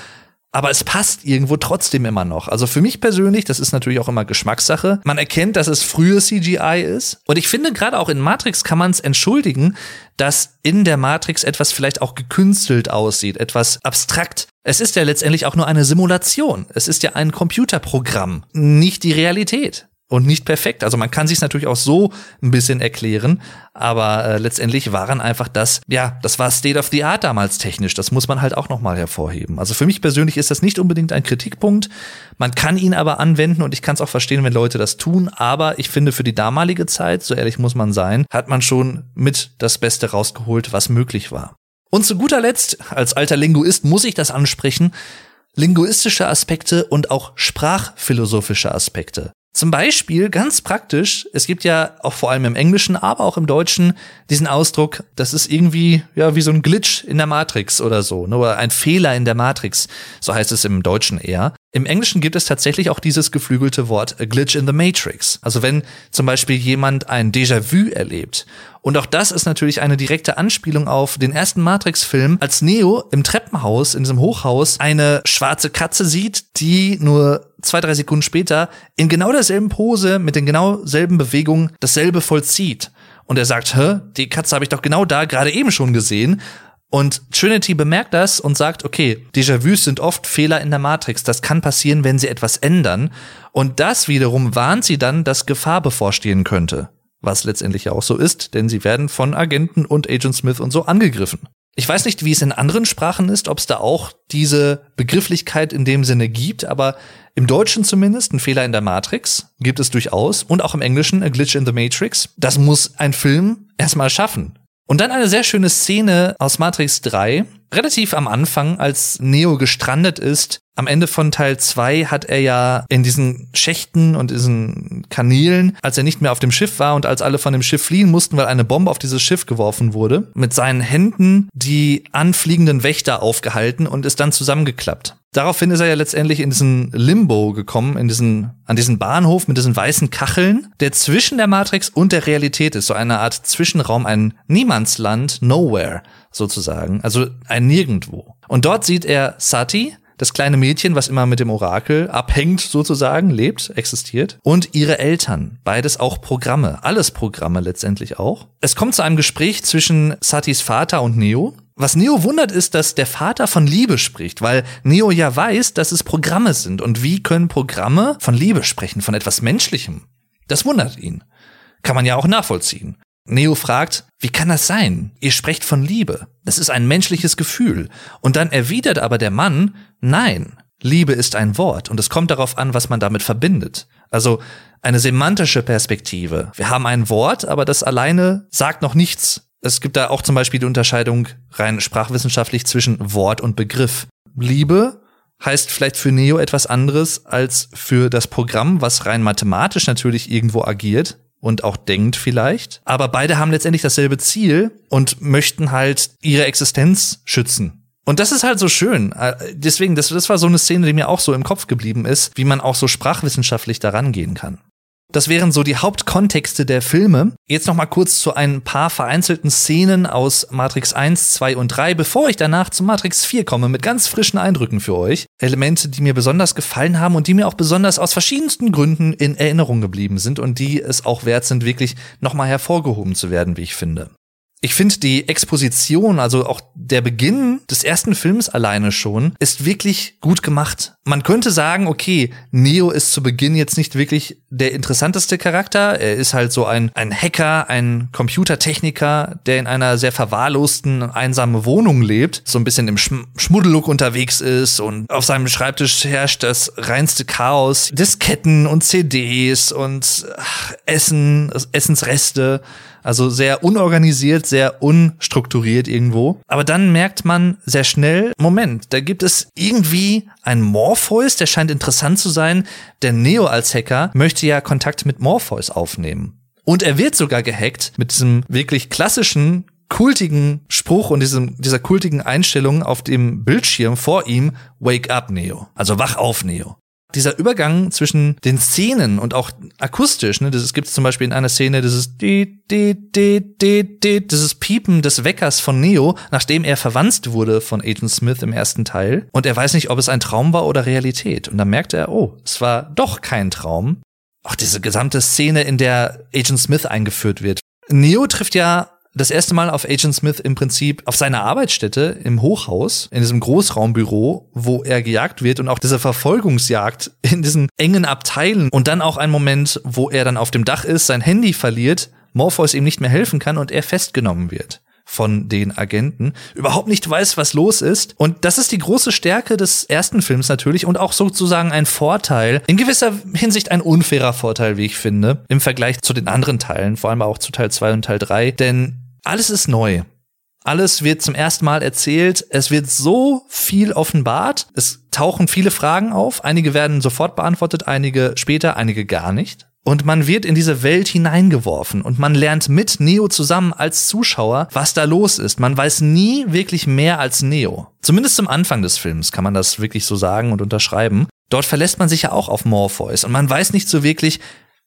aber es passt irgendwo trotzdem immer noch. Also für mich persönlich, das ist natürlich auch immer Geschmackssache. Man erkennt, dass es frühe CGI ist. Und ich finde, gerade auch in Matrix kann man es entschuldigen, dass in der Matrix etwas vielleicht auch gekünstelt aussieht, etwas abstrakt. Es ist ja letztendlich auch nur eine Simulation. Es ist ja ein Computerprogramm, nicht die Realität und nicht perfekt. Also man kann sich natürlich auch so ein bisschen erklären, aber äh, letztendlich waren einfach das, ja, das war State of the Art damals technisch. Das muss man halt auch nochmal hervorheben. Also für mich persönlich ist das nicht unbedingt ein Kritikpunkt. Man kann ihn aber anwenden und ich kann es auch verstehen, wenn Leute das tun. Aber ich finde, für die damalige Zeit, so ehrlich muss man sein, hat man schon mit das Beste rausgeholt, was möglich war. Und zu guter Letzt, als alter Linguist muss ich das ansprechen, linguistische Aspekte und auch sprachphilosophische Aspekte. Zum Beispiel, ganz praktisch, es gibt ja auch vor allem im Englischen, aber auch im Deutschen diesen Ausdruck, das ist irgendwie, ja, wie so ein Glitch in der Matrix oder so, ne, oder ein Fehler in der Matrix, so heißt es im Deutschen eher. Im Englischen gibt es tatsächlich auch dieses geflügelte Wort a glitch in the matrix. Also wenn zum Beispiel jemand ein Déjà-vu erlebt. Und auch das ist natürlich eine direkte Anspielung auf den ersten Matrix-Film, als Neo im Treppenhaus, in diesem Hochhaus, eine schwarze Katze sieht, die nur zwei, drei Sekunden später in genau derselben Pose, mit den genau selben Bewegungen dasselbe vollzieht. Und er sagt, hä, die Katze habe ich doch genau da gerade eben schon gesehen. Und Trinity bemerkt das und sagt, okay, Déjà-vus sind oft Fehler in der Matrix. Das kann passieren, wenn sie etwas ändern. Und das wiederum warnt sie dann, dass Gefahr bevorstehen könnte. Was letztendlich ja auch so ist, denn sie werden von Agenten und Agent Smith und so angegriffen. Ich weiß nicht, wie es in anderen Sprachen ist, ob es da auch diese Begrifflichkeit in dem Sinne gibt, aber im Deutschen zumindest ein Fehler in der Matrix gibt es durchaus und auch im Englischen a glitch in the Matrix. Das muss ein Film erstmal schaffen. Und dann eine sehr schöne Szene aus Matrix 3, relativ am Anfang, als Neo gestrandet ist. Am Ende von Teil 2 hat er ja in diesen Schächten und diesen Kanälen, als er nicht mehr auf dem Schiff war und als alle von dem Schiff fliehen mussten, weil eine Bombe auf dieses Schiff geworfen wurde, mit seinen Händen die anfliegenden Wächter aufgehalten und ist dann zusammengeklappt. Daraufhin ist er ja letztendlich in diesen Limbo gekommen, in diesen, an diesen Bahnhof mit diesen weißen Kacheln, der zwischen der Matrix und der Realität ist. So eine Art Zwischenraum, ein Niemandsland, Nowhere sozusagen. Also ein Nirgendwo. Und dort sieht er Sati, das kleine Mädchen, was immer mit dem Orakel abhängt sozusagen, lebt, existiert, und ihre Eltern. Beides auch Programme, alles Programme letztendlich auch. Es kommt zu einem Gespräch zwischen Satis Vater und Neo, was Neo wundert, ist, dass der Vater von Liebe spricht, weil Neo ja weiß, dass es Programme sind. Und wie können Programme von Liebe sprechen, von etwas Menschlichem? Das wundert ihn. Kann man ja auch nachvollziehen. Neo fragt, wie kann das sein? Ihr sprecht von Liebe. Das ist ein menschliches Gefühl. Und dann erwidert aber der Mann, nein, Liebe ist ein Wort und es kommt darauf an, was man damit verbindet. Also eine semantische Perspektive. Wir haben ein Wort, aber das alleine sagt noch nichts es gibt da auch zum Beispiel die Unterscheidung rein sprachwissenschaftlich zwischen Wort und Begriff. Liebe heißt vielleicht für Neo etwas anderes als für das Programm, was rein mathematisch natürlich irgendwo agiert. Und auch denkt vielleicht. Aber beide haben letztendlich dasselbe Ziel und möchten halt ihre Existenz schützen. Und das ist halt so schön. Äh, deswegen, das, das war so eine Szene, die mir auch so im Kopf geblieben ist, wie man auch so sprachwissenschaftlich daran gehen kann. Das wären so die Hauptkontexte der Filme. Jetzt noch mal kurz zu ein paar vereinzelten Szenen aus Matrix 1, 2 und 3, bevor ich danach zu Matrix 4 komme mit ganz frischen Eindrücken für euch. Elemente, die mir besonders gefallen haben und die mir auch besonders aus verschiedensten Gründen in Erinnerung geblieben sind und die es auch wert sind, wirklich noch mal hervorgehoben zu werden, wie ich finde. Ich finde die Exposition, also auch der Beginn des ersten Films alleine schon, ist wirklich gut gemacht. Man könnte sagen, okay, Neo ist zu Beginn jetzt nicht wirklich der interessanteste Charakter. Er ist halt so ein, ein Hacker, ein Computertechniker, der in einer sehr verwahrlosten, einsamen Wohnung lebt, so ein bisschen im Schm Schmuddellook unterwegs ist und auf seinem Schreibtisch herrscht das reinste Chaos. Disketten und CDs und ach, Essen, Essensreste. Also sehr unorganisiert, sehr unstrukturiert irgendwo. Aber dann merkt man sehr schnell, Moment, da gibt es irgendwie ein Morpheus, der scheint interessant zu sein. Der Neo als Hacker möchte ja Kontakt mit Morpheus aufnehmen. Und er wird sogar gehackt mit diesem wirklich klassischen kultigen Spruch und diesem, dieser kultigen Einstellung auf dem Bildschirm vor ihm, Wake up, Neo. Also wach auf, Neo dieser Übergang zwischen den Szenen und auch akustisch, ne, das gibt es zum Beispiel in einer Szene, dieses die, die, die, die, die, dieses Piepen des Weckers von Neo, nachdem er verwandt wurde von Agent Smith im ersten Teil. Und er weiß nicht, ob es ein Traum war oder Realität. Und dann merkt er, oh, es war doch kein Traum. Auch diese gesamte Szene, in der Agent Smith eingeführt wird. Neo trifft ja das erste Mal auf Agent Smith im Prinzip auf seiner Arbeitsstätte im Hochhaus, in diesem Großraumbüro, wo er gejagt wird und auch diese Verfolgungsjagd in diesen engen Abteilen und dann auch ein Moment, wo er dann auf dem Dach ist, sein Handy verliert, Morpheus ihm nicht mehr helfen kann und er festgenommen wird von den Agenten, überhaupt nicht weiß, was los ist. Und das ist die große Stärke des ersten Films natürlich und auch sozusagen ein Vorteil, in gewisser Hinsicht ein unfairer Vorteil, wie ich finde, im Vergleich zu den anderen Teilen, vor allem auch zu Teil 2 und Teil 3, denn alles ist neu. Alles wird zum ersten Mal erzählt. Es wird so viel offenbart. Es tauchen viele Fragen auf. Einige werden sofort beantwortet, einige später, einige gar nicht. Und man wird in diese Welt hineingeworfen und man lernt mit Neo zusammen als Zuschauer, was da los ist. Man weiß nie wirklich mehr als Neo. Zumindest zum Anfang des Films kann man das wirklich so sagen und unterschreiben. Dort verlässt man sich ja auch auf Morpheus und man weiß nicht so wirklich,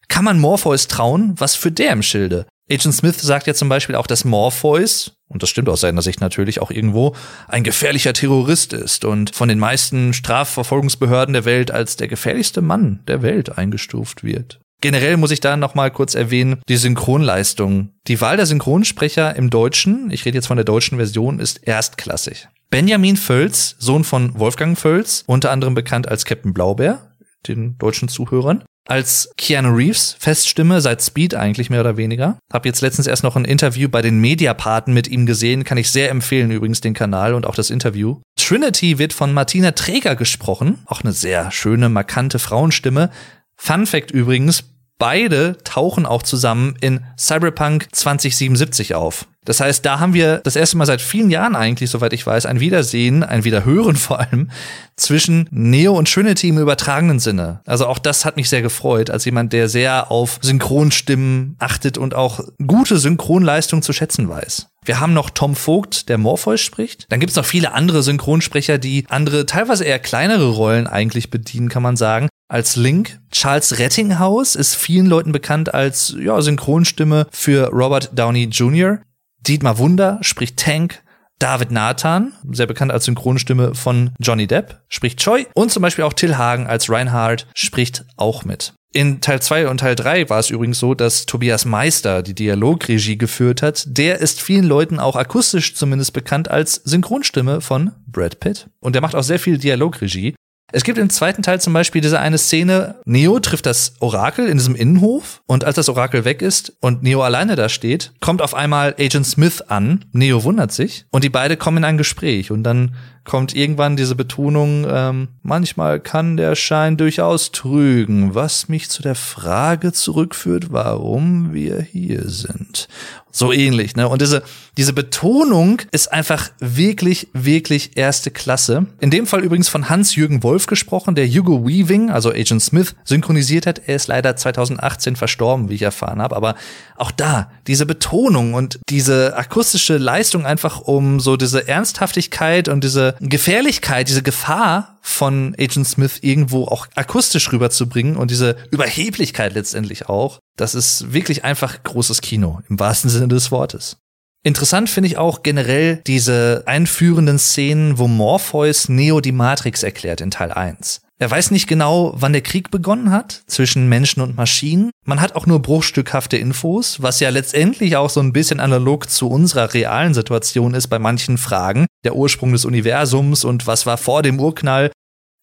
kann man Morpheus trauen? Was für der im Schilde? Agent Smith sagt ja zum Beispiel auch, dass Morpheus, und das stimmt aus seiner Sicht natürlich auch irgendwo, ein gefährlicher Terrorist ist und von den meisten Strafverfolgungsbehörden der Welt als der gefährlichste Mann der Welt eingestuft wird. Generell muss ich da noch mal kurz erwähnen, die Synchronleistung. Die Wahl der Synchronsprecher im Deutschen, ich rede jetzt von der deutschen Version, ist erstklassig. Benjamin Völz, Sohn von Wolfgang Völz, unter anderem bekannt als Captain Blaubeer, den deutschen Zuhörern, als Keanu Reeves Feststimme seit Speed eigentlich mehr oder weniger. Hab jetzt letztens erst noch ein Interview bei den Mediapaten mit ihm gesehen, kann ich sehr empfehlen übrigens den Kanal und auch das Interview. Trinity wird von Martina Träger gesprochen, auch eine sehr schöne, markante Frauenstimme. Fun Fact übrigens, beide tauchen auch zusammen in Cyberpunk 2077 auf. Das heißt, da haben wir das erste Mal seit vielen Jahren eigentlich, soweit ich weiß, ein Wiedersehen, ein Wiederhören vor allem zwischen Neo und Trinity im übertragenen Sinne. Also auch das hat mich sehr gefreut, als jemand, der sehr auf Synchronstimmen achtet und auch gute Synchronleistung zu schätzen weiß. Wir haben noch Tom Vogt, der Morpheus spricht. Dann gibt's noch viele andere Synchronsprecher, die andere, teilweise eher kleinere Rollen eigentlich bedienen, kann man sagen. Als Link. Charles Rettinghaus ist vielen Leuten bekannt als ja, Synchronstimme für Robert Downey Jr. Dietmar Wunder spricht Tank. David Nathan, sehr bekannt als Synchronstimme von Johnny Depp, spricht Choi. Und zum Beispiel auch Till Hagen als Reinhard spricht auch mit. In Teil 2 und Teil 3 war es übrigens so, dass Tobias Meister die Dialogregie geführt hat. Der ist vielen Leuten auch akustisch zumindest bekannt als Synchronstimme von Brad Pitt. Und der macht auch sehr viel Dialogregie. Es gibt im zweiten Teil zum Beispiel diese eine Szene, Neo trifft das Orakel in diesem Innenhof und als das Orakel weg ist und Neo alleine da steht, kommt auf einmal Agent Smith an. Neo wundert sich und die beiden kommen in ein Gespräch und dann kommt irgendwann diese Betonung, ähm, manchmal kann der Schein durchaus trügen, was mich zu der Frage zurückführt, warum wir hier sind So ähnlich, ne? Und diese, diese Betonung ist einfach wirklich, wirklich erste Klasse. In dem Fall übrigens von Hans-Jürgen Wolf gesprochen, der Hugo Weaving, also Agent Smith, synchronisiert hat. Er ist leider 2018 verstorben, wie ich erfahren habe. Aber auch da, diese Betonung und diese akustische Leistung einfach um so diese Ernsthaftigkeit und Gefährlichkeit, diese Gefahr von Agent Smith irgendwo auch akustisch rüberzubringen und diese Überheblichkeit letztendlich auch. Das ist wirklich einfach großes Kino im wahrsten Sinne des Wortes. Interessant finde ich auch generell diese einführenden Szenen, wo Morpheus Neo die Matrix erklärt in Teil 1. Er weiß nicht genau, wann der Krieg begonnen hat zwischen Menschen und Maschinen. Man hat auch nur bruchstückhafte Infos, was ja letztendlich auch so ein bisschen analog zu unserer realen Situation ist bei manchen Fragen. Der Ursprung des Universums und was war vor dem Urknall.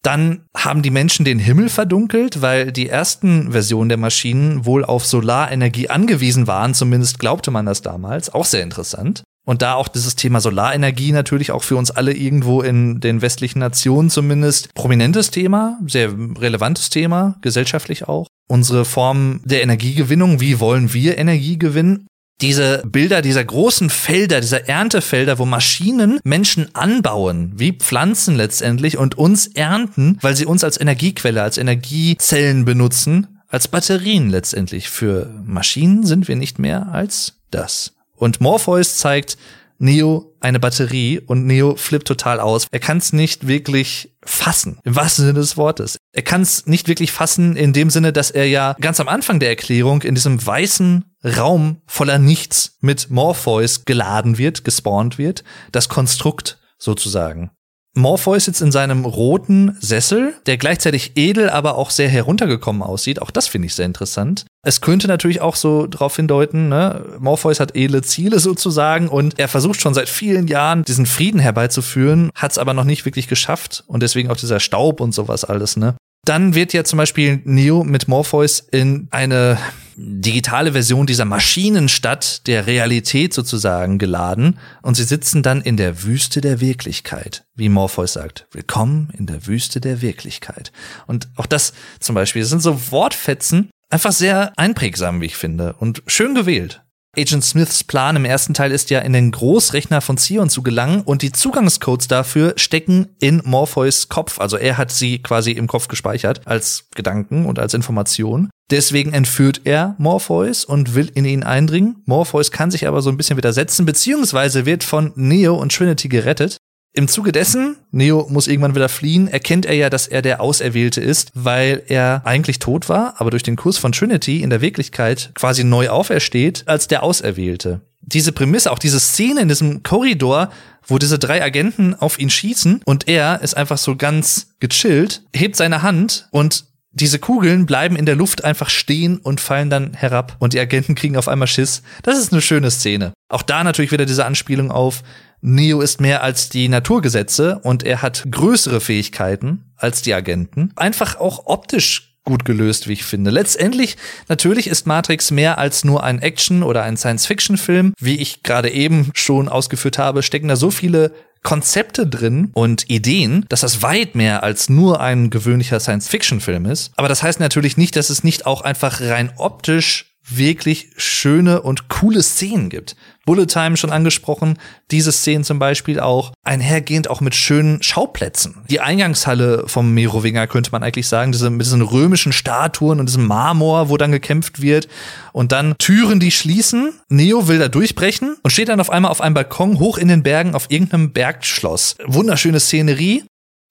Dann haben die Menschen den Himmel verdunkelt, weil die ersten Versionen der Maschinen wohl auf Solarenergie angewiesen waren, zumindest glaubte man das damals. Auch sehr interessant. Und da auch dieses Thema Solarenergie natürlich auch für uns alle irgendwo in den westlichen Nationen zumindest prominentes Thema, sehr relevantes Thema, gesellschaftlich auch. Unsere Form der Energiegewinnung, wie wollen wir Energie gewinnen? diese Bilder dieser großen Felder, dieser Erntefelder, wo Maschinen Menschen anbauen, wie Pflanzen letztendlich und uns ernten, weil sie uns als Energiequelle, als Energiezellen benutzen, als Batterien letztendlich. Für Maschinen sind wir nicht mehr als das. Und Morpheus zeigt, Neo eine Batterie und Neo flippt total aus. Er kann es nicht wirklich fassen, im wahrsten Sinne des Wortes. Er kann es nicht wirklich fassen in dem Sinne, dass er ja ganz am Anfang der Erklärung in diesem weißen Raum voller Nichts mit Morpheus geladen wird, gespawnt wird, das Konstrukt sozusagen. Morpheus sitzt in seinem roten Sessel, der gleichzeitig edel, aber auch sehr heruntergekommen aussieht. Auch das finde ich sehr interessant. Es könnte natürlich auch so darauf hindeuten, ne? Morpheus hat edle Ziele sozusagen und er versucht schon seit vielen Jahren diesen Frieden herbeizuführen, hat es aber noch nicht wirklich geschafft und deswegen auch dieser Staub und sowas alles, ne? Dann wird ja zum Beispiel Neo mit Morpheus in eine digitale Version dieser Maschinenstadt der Realität sozusagen geladen und sie sitzen dann in der Wüste der Wirklichkeit, wie Morpheus sagt. Willkommen in der Wüste der Wirklichkeit. Und auch das zum Beispiel, das sind so Wortfetzen, einfach sehr einprägsam, wie ich finde, und schön gewählt. Agent Smiths Plan im ersten Teil ist ja, in den Großrechner von Zion zu gelangen und die Zugangscodes dafür stecken in Morpheus Kopf. Also er hat sie quasi im Kopf gespeichert als Gedanken und als Information. Deswegen entführt er Morpheus und will in ihn eindringen. Morpheus kann sich aber so ein bisschen widersetzen, beziehungsweise wird von Neo und Trinity gerettet. Im Zuge dessen, Neo muss irgendwann wieder fliehen, erkennt er ja, dass er der Auserwählte ist, weil er eigentlich tot war, aber durch den Kurs von Trinity in der Wirklichkeit quasi neu aufersteht als der Auserwählte. Diese Prämisse, auch diese Szene in diesem Korridor, wo diese drei Agenten auf ihn schießen und er ist einfach so ganz gechillt, hebt seine Hand und diese Kugeln bleiben in der Luft einfach stehen und fallen dann herab und die Agenten kriegen auf einmal Schiss. Das ist eine schöne Szene. Auch da natürlich wieder diese Anspielung auf Neo ist mehr als die Naturgesetze und er hat größere Fähigkeiten als die Agenten. Einfach auch optisch gut gelöst, wie ich finde. Letztendlich, natürlich ist Matrix mehr als nur ein Action- oder ein Science-Fiction-Film. Wie ich gerade eben schon ausgeführt habe, stecken da so viele Konzepte drin und Ideen, dass das weit mehr als nur ein gewöhnlicher Science-Fiction-Film ist. Aber das heißt natürlich nicht, dass es nicht auch einfach rein optisch wirklich schöne und coole Szenen gibt. Bullet Time schon angesprochen, diese Szenen zum Beispiel auch, einhergehend auch mit schönen Schauplätzen. Die Eingangshalle vom Merowinger könnte man eigentlich sagen, diese, mit diesen römischen Statuen und diesem Marmor, wo dann gekämpft wird und dann Türen, die schließen. Neo will da durchbrechen und steht dann auf einmal auf einem Balkon hoch in den Bergen auf irgendeinem Bergschloss. Wunderschöne Szenerie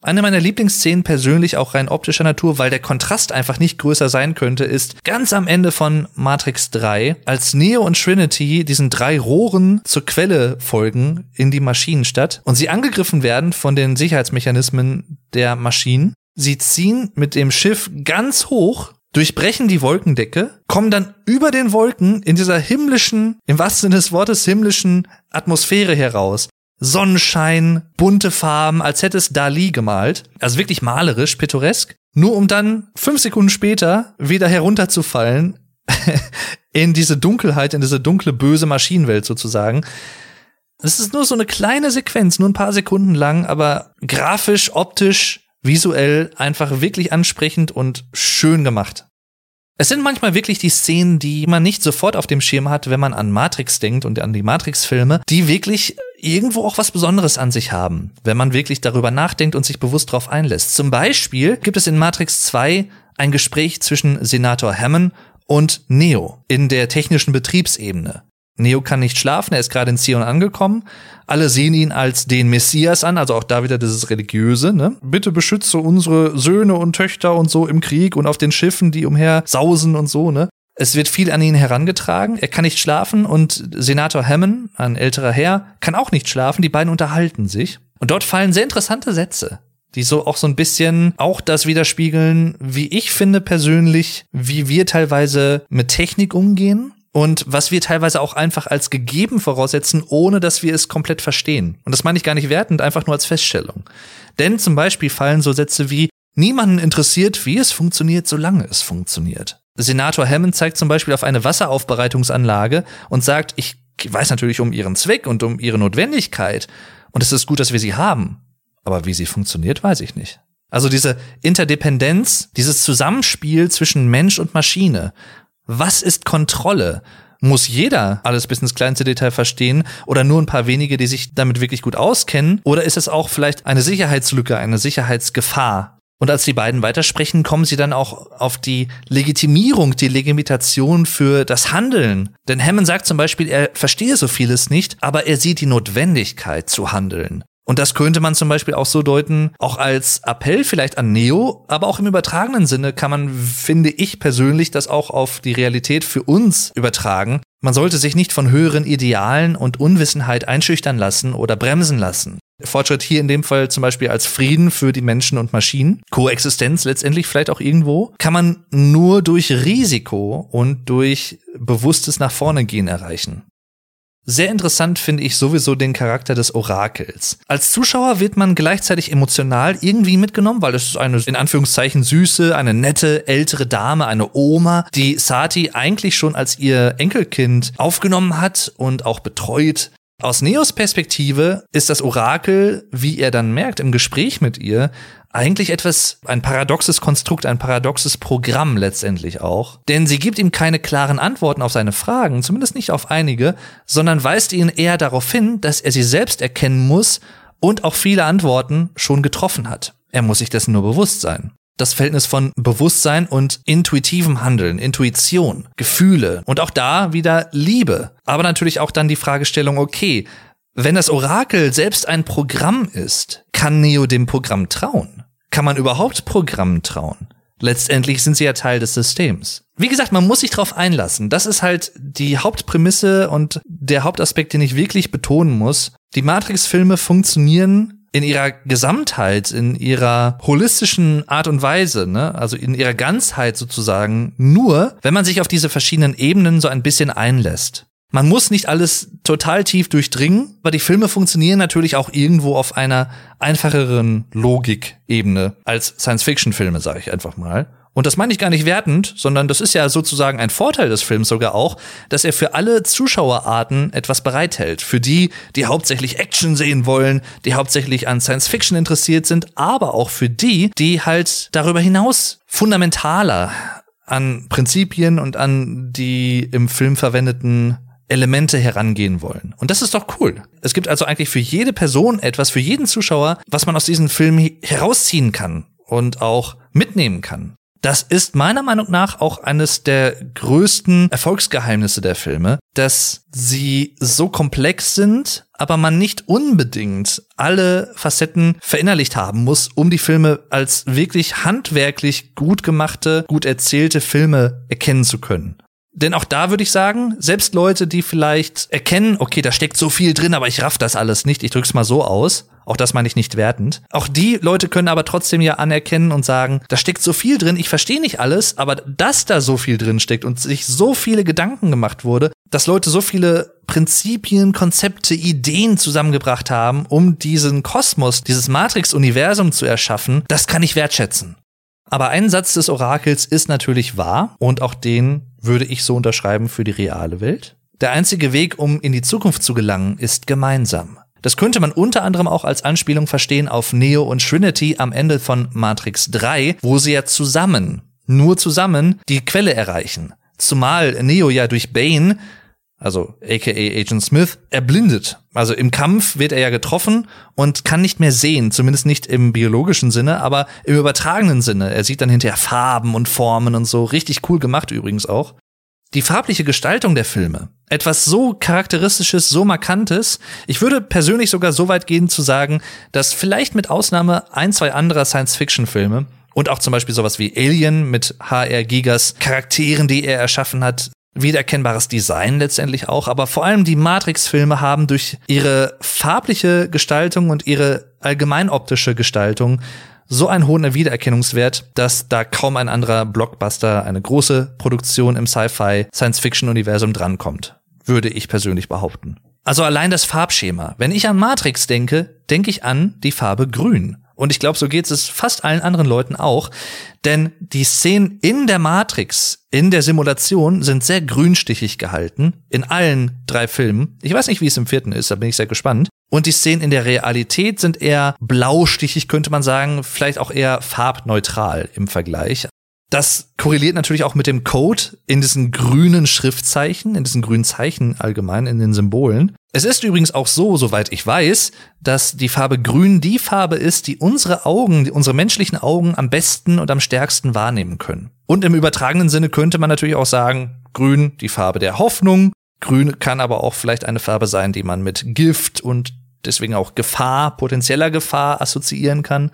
eine meiner Lieblingsszenen persönlich auch rein optischer Natur, weil der Kontrast einfach nicht größer sein könnte, ist ganz am Ende von Matrix 3, als Neo und Trinity diesen drei Rohren zur Quelle folgen in die Maschinenstadt und sie angegriffen werden von den Sicherheitsmechanismen der Maschinen. Sie ziehen mit dem Schiff ganz hoch durchbrechen die Wolkendecke, kommen dann über den Wolken in dieser himmlischen, im wahrsten Sinne des Wortes himmlischen Atmosphäre heraus. Sonnenschein, bunte Farben, als hätte es Dali gemalt. Also wirklich malerisch, pittoresk. Nur um dann fünf Sekunden später wieder herunterzufallen in diese Dunkelheit, in diese dunkle, böse Maschinenwelt sozusagen. Es ist nur so eine kleine Sequenz, nur ein paar Sekunden lang, aber grafisch, optisch, visuell einfach wirklich ansprechend und schön gemacht. Es sind manchmal wirklich die Szenen, die man nicht sofort auf dem Schirm hat, wenn man an Matrix denkt und an die Matrix-Filme, die wirklich irgendwo auch was Besonderes an sich haben, wenn man wirklich darüber nachdenkt und sich bewusst darauf einlässt. Zum Beispiel gibt es in Matrix 2 ein Gespräch zwischen Senator Hammond und Neo in der technischen Betriebsebene. Neo kann nicht schlafen, er ist gerade in Zion angekommen. Alle sehen ihn als den Messias an, also auch da wieder dieses Religiöse, ne? Bitte beschütze unsere Söhne und Töchter und so im Krieg und auf den Schiffen, die umher sausen und so, ne? Es wird viel an ihn herangetragen. Er kann nicht schlafen und Senator Hammond, ein älterer Herr, kann auch nicht schlafen. Die beiden unterhalten sich. Und dort fallen sehr interessante Sätze, die so auch so ein bisschen auch das widerspiegeln, wie ich finde persönlich, wie wir teilweise mit Technik umgehen und was wir teilweise auch einfach als gegeben voraussetzen, ohne dass wir es komplett verstehen. Und das meine ich gar nicht wertend, einfach nur als Feststellung. Denn zum Beispiel fallen so Sätze wie, niemanden interessiert, wie es funktioniert, solange es funktioniert. Senator Hammond zeigt zum Beispiel auf eine Wasseraufbereitungsanlage und sagt, ich weiß natürlich um ihren Zweck und um ihre Notwendigkeit. Und es ist gut, dass wir sie haben. Aber wie sie funktioniert, weiß ich nicht. Also diese Interdependenz, dieses Zusammenspiel zwischen Mensch und Maschine, was ist Kontrolle? Muss jeder alles bis ins kleinste Detail verstehen oder nur ein paar wenige, die sich damit wirklich gut auskennen? Oder ist es auch vielleicht eine Sicherheitslücke, eine Sicherheitsgefahr? Und als die beiden weitersprechen, kommen sie dann auch auf die Legitimierung, die Legitimation für das Handeln. Denn Hammond sagt zum Beispiel, er verstehe so vieles nicht, aber er sieht die Notwendigkeit zu handeln. Und das könnte man zum Beispiel auch so deuten, auch als Appell vielleicht an Neo, aber auch im übertragenen Sinne kann man, finde ich persönlich, das auch auf die Realität für uns übertragen. Man sollte sich nicht von höheren Idealen und Unwissenheit einschüchtern lassen oder bremsen lassen. Fortschritt hier in dem Fall zum Beispiel als Frieden für die Menschen und Maschinen, Koexistenz letztendlich vielleicht auch irgendwo, kann man nur durch Risiko und durch bewusstes nach vorne gehen erreichen. Sehr interessant finde ich sowieso den Charakter des Orakels. Als Zuschauer wird man gleichzeitig emotional irgendwie mitgenommen, weil es ist eine in Anführungszeichen süße, eine nette ältere Dame, eine Oma, die Sati eigentlich schon als ihr Enkelkind aufgenommen hat und auch betreut. Aus Neos Perspektive ist das Orakel, wie er dann merkt im Gespräch mit ihr, eigentlich etwas, ein paradoxes Konstrukt, ein paradoxes Programm letztendlich auch. Denn sie gibt ihm keine klaren Antworten auf seine Fragen, zumindest nicht auf einige, sondern weist ihn eher darauf hin, dass er sie selbst erkennen muss und auch viele Antworten schon getroffen hat. Er muss sich dessen nur bewusst sein. Das Verhältnis von Bewusstsein und intuitivem Handeln, Intuition, Gefühle und auch da wieder Liebe. Aber natürlich auch dann die Fragestellung, okay, wenn das Orakel selbst ein Programm ist, kann Neo dem Programm trauen? Kann man überhaupt Programmen trauen? Letztendlich sind sie ja Teil des Systems. Wie gesagt, man muss sich darauf einlassen. Das ist halt die Hauptprämisse und der Hauptaspekt, den ich wirklich betonen muss. Die Matrix-Filme funktionieren in ihrer Gesamtheit, in ihrer holistischen Art und Weise, ne? also in ihrer Ganzheit sozusagen, nur wenn man sich auf diese verschiedenen Ebenen so ein bisschen einlässt. Man muss nicht alles total tief durchdringen, aber die Filme funktionieren natürlich auch irgendwo auf einer einfacheren Logikebene als Science-Fiction-Filme, sage ich einfach mal. Und das meine ich gar nicht wertend, sondern das ist ja sozusagen ein Vorteil des Films sogar auch, dass er für alle Zuschauerarten etwas bereithält. Für die, die hauptsächlich Action sehen wollen, die hauptsächlich an Science Fiction interessiert sind, aber auch für die, die halt darüber hinaus fundamentaler an Prinzipien und an die im Film verwendeten Elemente herangehen wollen. Und das ist doch cool. Es gibt also eigentlich für jede Person etwas, für jeden Zuschauer, was man aus diesem Film herausziehen kann und auch mitnehmen kann. Das ist meiner Meinung nach auch eines der größten Erfolgsgeheimnisse der Filme, dass sie so komplex sind, aber man nicht unbedingt alle Facetten verinnerlicht haben muss, um die Filme als wirklich handwerklich gut gemachte, gut erzählte Filme erkennen zu können. Denn auch da würde ich sagen, selbst Leute, die vielleicht erkennen, okay, da steckt so viel drin, aber ich raff das alles nicht, ich drück's mal so aus, auch das meine ich nicht wertend. Auch die Leute können aber trotzdem ja anerkennen und sagen, da steckt so viel drin, ich verstehe nicht alles, aber dass da so viel drin steckt und sich so viele Gedanken gemacht wurde, dass Leute so viele Prinzipien, Konzepte, Ideen zusammengebracht haben, um diesen Kosmos, dieses Matrix-Universum zu erschaffen, das kann ich wertschätzen. Aber ein Satz des Orakels ist natürlich wahr und auch den würde ich so unterschreiben für die reale Welt. Der einzige Weg, um in die Zukunft zu gelangen, ist gemeinsam. Das könnte man unter anderem auch als Anspielung verstehen auf Neo und Trinity am Ende von Matrix 3, wo sie ja zusammen nur zusammen die Quelle erreichen. Zumal Neo ja durch Bane also aka Agent Smith, erblindet. Also im Kampf wird er ja getroffen und kann nicht mehr sehen, zumindest nicht im biologischen Sinne, aber im übertragenen Sinne. Er sieht dann hinterher Farben und Formen und so. Richtig cool gemacht übrigens auch. Die farbliche Gestaltung der Filme. Etwas so charakteristisches, so markantes. Ich würde persönlich sogar so weit gehen zu sagen, dass vielleicht mit Ausnahme ein, zwei anderer Science-Fiction-Filme und auch zum Beispiel sowas wie Alien mit HR Gigas Charakteren, die er erschaffen hat, wiedererkennbares Design letztendlich auch, aber vor allem die Matrix-Filme haben durch ihre farbliche Gestaltung und ihre allgemein optische Gestaltung so einen hohen Wiedererkennungswert, dass da kaum ein anderer Blockbuster, eine große Produktion im Sci-Fi, Science-Fiction-Universum drankommt. Würde ich persönlich behaupten. Also allein das Farbschema. Wenn ich an Matrix denke, denke ich an die Farbe grün. Und ich glaube, so geht es fast allen anderen Leuten auch. Denn die Szenen in der Matrix, in der Simulation, sind sehr grünstichig gehalten. In allen drei Filmen. Ich weiß nicht, wie es im vierten ist, da bin ich sehr gespannt. Und die Szenen in der Realität sind eher blaustichig, könnte man sagen. Vielleicht auch eher farbneutral im Vergleich. Das korreliert natürlich auch mit dem Code in diesen grünen Schriftzeichen, in diesen grünen Zeichen allgemein, in den Symbolen. Es ist übrigens auch so, soweit ich weiß, dass die Farbe grün die Farbe ist, die unsere Augen, unsere menschlichen Augen am besten und am stärksten wahrnehmen können. Und im übertragenen Sinne könnte man natürlich auch sagen, grün die Farbe der Hoffnung. Grün kann aber auch vielleicht eine Farbe sein, die man mit Gift und deswegen auch Gefahr, potenzieller Gefahr assoziieren kann.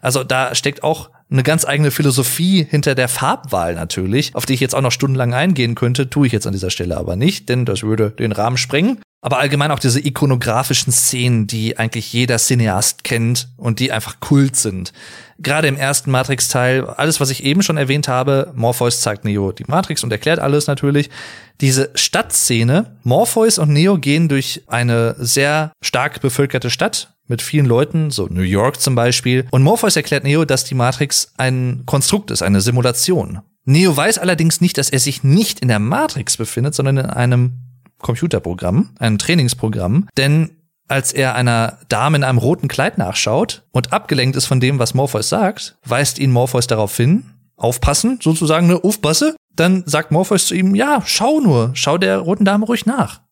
Also da steckt auch eine ganz eigene Philosophie hinter der Farbwahl natürlich, auf die ich jetzt auch noch stundenlang eingehen könnte, tue ich jetzt an dieser Stelle aber nicht, denn das würde den Rahmen sprengen. Aber allgemein auch diese ikonografischen Szenen, die eigentlich jeder Cineast kennt und die einfach Kult sind. Gerade im ersten Matrix-Teil, alles, was ich eben schon erwähnt habe, Morpheus zeigt Neo die Matrix und erklärt alles natürlich. Diese Stadtszene, Morpheus und Neo gehen durch eine sehr stark bevölkerte Stadt, mit vielen Leuten, so New York zum Beispiel. Und Morpheus erklärt Neo, dass die Matrix ein Konstrukt ist, eine Simulation. Neo weiß allerdings nicht, dass er sich nicht in der Matrix befindet, sondern in einem Computerprogramm, einem Trainingsprogramm. Denn als er einer Dame in einem roten Kleid nachschaut und abgelenkt ist von dem, was Morpheus sagt, weist ihn Morpheus darauf hin, aufpassen, sozusagen eine Aufpasse. Dann sagt Morpheus zu ihm, ja, schau nur, schau der roten Dame ruhig nach.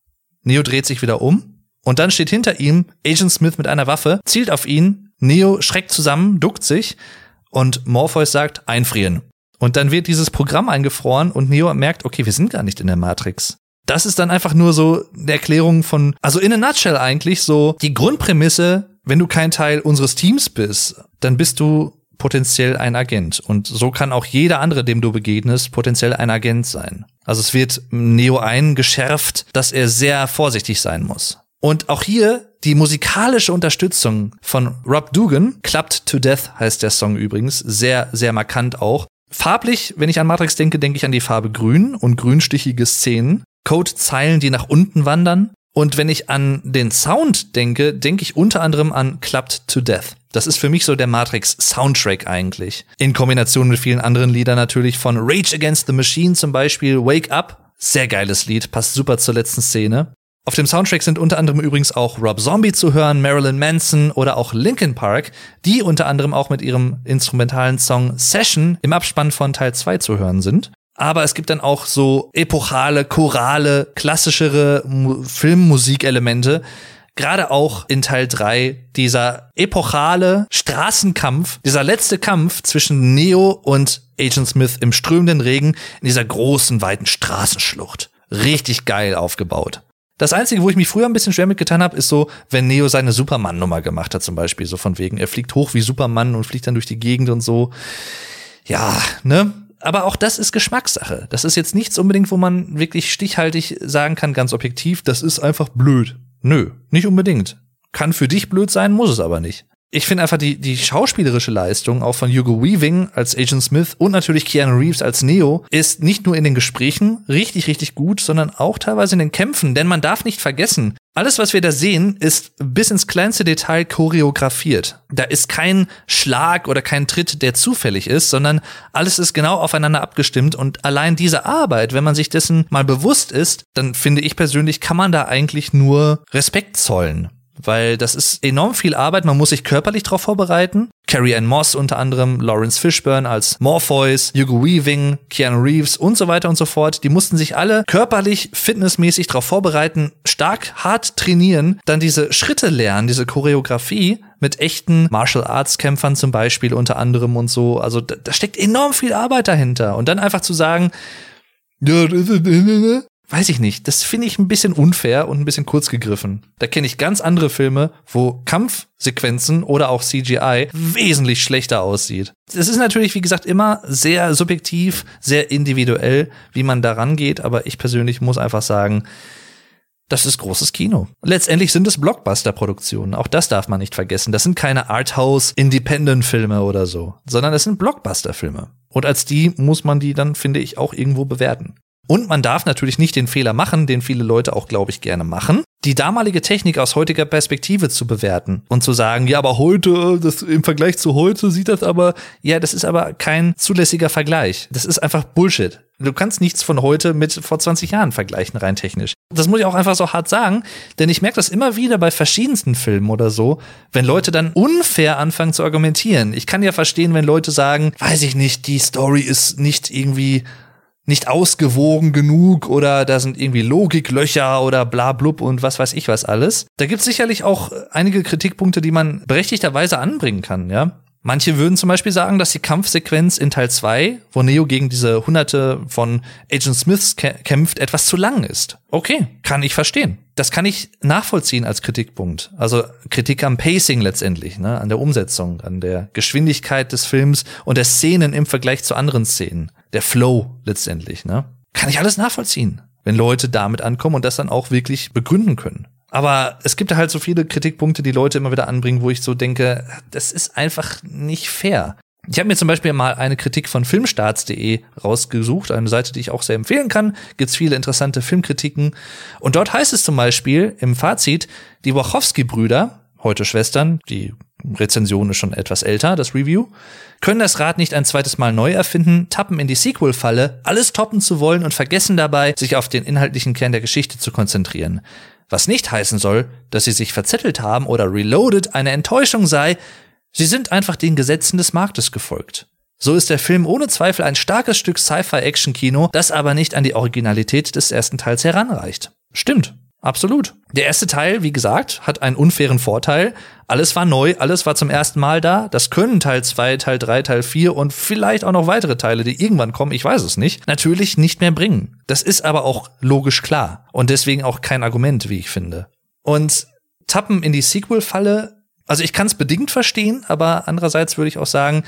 Neo dreht sich wieder um und dann steht hinter ihm Agent Smith mit einer Waffe, zielt auf ihn, Neo schreckt zusammen, duckt sich und Morpheus sagt, einfrieren. Und dann wird dieses Programm eingefroren und Neo merkt, okay, wir sind gar nicht in der Matrix. Das ist dann einfach nur so eine Erklärung von, also in a nutshell eigentlich so die Grundprämisse, wenn du kein Teil unseres Teams bist, dann bist du potenziell ein Agent. Und so kann auch jeder andere, dem du begegnest, potenziell ein Agent sein. Also es wird Neo eingeschärft, dass er sehr vorsichtig sein muss. Und auch hier die musikalische Unterstützung von Rob Dugan, Clubbed to Death heißt der Song übrigens, sehr, sehr markant auch. Farblich, wenn ich an Matrix denke, denke ich an die Farbe grün und grünstichige Szenen. Code-Zeilen, die nach unten wandern. Und wenn ich an den Sound denke, denke ich unter anderem an Clubbed to Death. Das ist für mich so der Matrix Soundtrack eigentlich. In Kombination mit vielen anderen Liedern natürlich von Rage Against the Machine zum Beispiel, Wake Up. Sehr geiles Lied, passt super zur letzten Szene. Auf dem Soundtrack sind unter anderem übrigens auch Rob Zombie zu hören, Marilyn Manson oder auch Linkin Park, die unter anderem auch mit ihrem instrumentalen Song Session im Abspann von Teil 2 zu hören sind. Aber es gibt dann auch so epochale, chorale, klassischere Filmmusikelemente, gerade auch in Teil 3 dieser epochale Straßenkampf, dieser letzte Kampf zwischen Neo und Agent Smith im strömenden Regen in dieser großen, weiten Straßenschlucht. Richtig geil aufgebaut. Das Einzige, wo ich mich früher ein bisschen schwer mitgetan habe, ist so, wenn Neo seine Superman-Nummer gemacht hat, zum Beispiel, so von wegen, er fliegt hoch wie Superman und fliegt dann durch die Gegend und so. Ja, ne? Aber auch das ist Geschmackssache. Das ist jetzt nichts unbedingt, wo man wirklich stichhaltig sagen kann, ganz objektiv, das ist einfach blöd. Nö, nicht unbedingt. Kann für dich blöd sein, muss es aber nicht ich finde einfach die, die schauspielerische Leistung auch von Hugo Weaving als Agent Smith und natürlich Keanu Reeves als Neo ist nicht nur in den Gesprächen richtig, richtig gut, sondern auch teilweise in den Kämpfen. Denn man darf nicht vergessen, alles, was wir da sehen, ist bis ins kleinste Detail choreografiert. Da ist kein Schlag oder kein Tritt, der zufällig ist, sondern alles ist genau aufeinander abgestimmt. Und allein diese Arbeit, wenn man sich dessen mal bewusst ist, dann finde ich persönlich, kann man da eigentlich nur Respekt zollen weil das ist enorm viel Arbeit. Man muss sich körperlich darauf vorbereiten. Carrie Ann Moss unter anderem, Lawrence Fishburne als Morpheus, Hugo Weaving, Keanu Reeves und so weiter und so fort. Die mussten sich alle körperlich, fitnessmäßig darauf vorbereiten, stark, hart trainieren, dann diese Schritte lernen, diese Choreografie mit echten Martial Arts Kämpfern zum Beispiel unter anderem und so. Also da, da steckt enorm viel Arbeit dahinter. Und dann einfach zu sagen, ja, weiß ich nicht. Das finde ich ein bisschen unfair und ein bisschen kurz gegriffen. Da kenne ich ganz andere Filme, wo Kampfsequenzen oder auch CGI wesentlich schlechter aussieht. Es ist natürlich, wie gesagt, immer sehr subjektiv, sehr individuell, wie man da rangeht, aber ich persönlich muss einfach sagen, das ist großes Kino. Letztendlich sind es Blockbuster-Produktionen. Auch das darf man nicht vergessen. Das sind keine Arthouse-Independent-Filme oder so, sondern es sind Blockbuster-Filme. Und als die muss man die dann, finde ich, auch irgendwo bewerten. Und man darf natürlich nicht den Fehler machen, den viele Leute auch, glaube ich, gerne machen, die damalige Technik aus heutiger Perspektive zu bewerten und zu sagen, ja, aber heute, das, im Vergleich zu heute sieht das aber, ja, das ist aber kein zulässiger Vergleich. Das ist einfach Bullshit. Du kannst nichts von heute mit vor 20 Jahren vergleichen, rein technisch. Das muss ich auch einfach so hart sagen, denn ich merke das immer wieder bei verschiedensten Filmen oder so, wenn Leute dann unfair anfangen zu argumentieren. Ich kann ja verstehen, wenn Leute sagen, weiß ich nicht, die Story ist nicht irgendwie nicht ausgewogen genug oder da sind irgendwie Logiklöcher oder bla blub und was weiß ich was alles. Da gibt es sicherlich auch einige Kritikpunkte, die man berechtigterweise anbringen kann, ja. Manche würden zum Beispiel sagen, dass die Kampfsequenz in Teil 2, wo Neo gegen diese Hunderte von Agent Smiths kämpft, etwas zu lang ist. Okay, kann ich verstehen. Das kann ich nachvollziehen als Kritikpunkt. Also Kritik am Pacing letztendlich, ne, an der Umsetzung, an der Geschwindigkeit des Films und der Szenen im Vergleich zu anderen Szenen. Der Flow letztendlich, ne? Kann ich alles nachvollziehen, wenn Leute damit ankommen und das dann auch wirklich begründen können. Aber es gibt halt so viele Kritikpunkte, die Leute immer wieder anbringen, wo ich so denke, das ist einfach nicht fair. Ich habe mir zum Beispiel mal eine Kritik von filmstarts.de rausgesucht, eine Seite, die ich auch sehr empfehlen kann. Gibt's viele interessante Filmkritiken. Und dort heißt es zum Beispiel im Fazit, die Wachowski-Brüder, heute Schwestern, die Rezension ist schon etwas älter, das Review, können das Rad nicht ein zweites Mal neu erfinden, tappen in die Sequel-Falle, alles toppen zu wollen und vergessen dabei, sich auf den inhaltlichen Kern der Geschichte zu konzentrieren. Was nicht heißen soll, dass sie sich verzettelt haben oder Reloaded eine Enttäuschung sei, sie sind einfach den Gesetzen des Marktes gefolgt. So ist der Film ohne Zweifel ein starkes Stück Sci-Fi-Action-Kino, das aber nicht an die Originalität des ersten Teils heranreicht. Stimmt. Absolut. Der erste Teil, wie gesagt, hat einen unfairen Vorteil. Alles war neu, alles war zum ersten Mal da. Das können Teil 2, Teil 3, Teil 4 und vielleicht auch noch weitere Teile, die irgendwann kommen, ich weiß es nicht, natürlich nicht mehr bringen. Das ist aber auch logisch klar und deswegen auch kein Argument, wie ich finde. Und tappen in die Sequel-Falle, also ich kann es bedingt verstehen, aber andererseits würde ich auch sagen,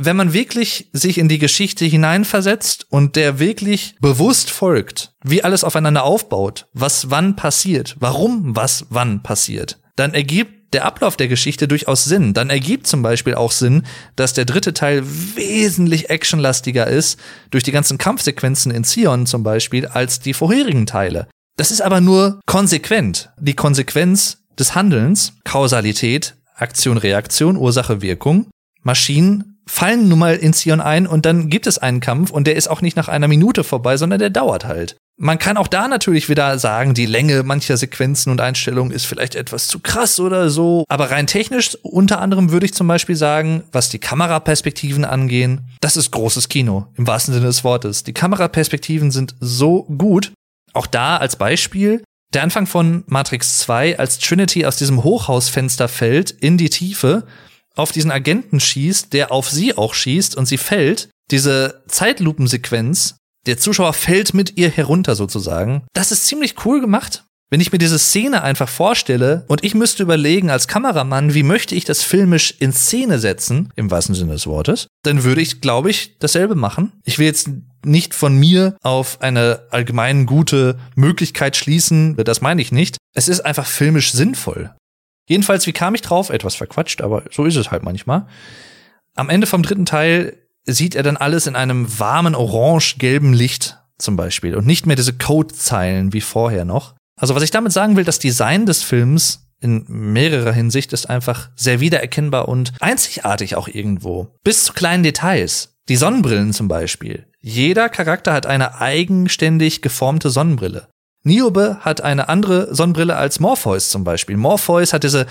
wenn man wirklich sich in die Geschichte hineinversetzt und der wirklich bewusst folgt, wie alles aufeinander aufbaut, was wann passiert, warum was wann passiert, dann ergibt der Ablauf der Geschichte durchaus Sinn. Dann ergibt zum Beispiel auch Sinn, dass der dritte Teil wesentlich actionlastiger ist, durch die ganzen Kampfsequenzen in Zion zum Beispiel, als die vorherigen Teile. Das ist aber nur konsequent. Die Konsequenz des Handelns, Kausalität, Aktion, Reaktion, Ursache, Wirkung. Maschinen fallen nun mal in Zion ein und dann gibt es einen Kampf und der ist auch nicht nach einer Minute vorbei, sondern der dauert halt. Man kann auch da natürlich wieder sagen, die Länge mancher Sequenzen und Einstellungen ist vielleicht etwas zu krass oder so. Aber rein technisch, unter anderem würde ich zum Beispiel sagen, was die Kameraperspektiven angehen, das ist großes Kino, im wahrsten Sinne des Wortes. Die Kameraperspektiven sind so gut. Auch da als Beispiel, der Anfang von Matrix 2, als Trinity aus diesem Hochhausfenster fällt in die Tiefe auf diesen Agenten schießt, der auf sie auch schießt und sie fällt, diese Zeitlupensequenz, der Zuschauer fällt mit ihr herunter sozusagen. Das ist ziemlich cool gemacht. Wenn ich mir diese Szene einfach vorstelle und ich müsste überlegen als Kameramann, wie möchte ich das filmisch in Szene setzen, im wahrsten Sinne des Wortes, dann würde ich, glaube ich, dasselbe machen. Ich will jetzt nicht von mir auf eine allgemein gute Möglichkeit schließen, das meine ich nicht. Es ist einfach filmisch sinnvoll. Jedenfalls, wie kam ich drauf? Etwas verquatscht, aber so ist es halt manchmal. Am Ende vom dritten Teil sieht er dann alles in einem warmen orange-gelben Licht zum Beispiel und nicht mehr diese Codezeilen wie vorher noch. Also was ich damit sagen will, das Design des Films in mehrerer Hinsicht ist einfach sehr wiedererkennbar und einzigartig auch irgendwo. Bis zu kleinen Details. Die Sonnenbrillen zum Beispiel. Jeder Charakter hat eine eigenständig geformte Sonnenbrille. Niobe hat eine andere Sonnenbrille als Morpheus zum Beispiel. Morpheus hat diese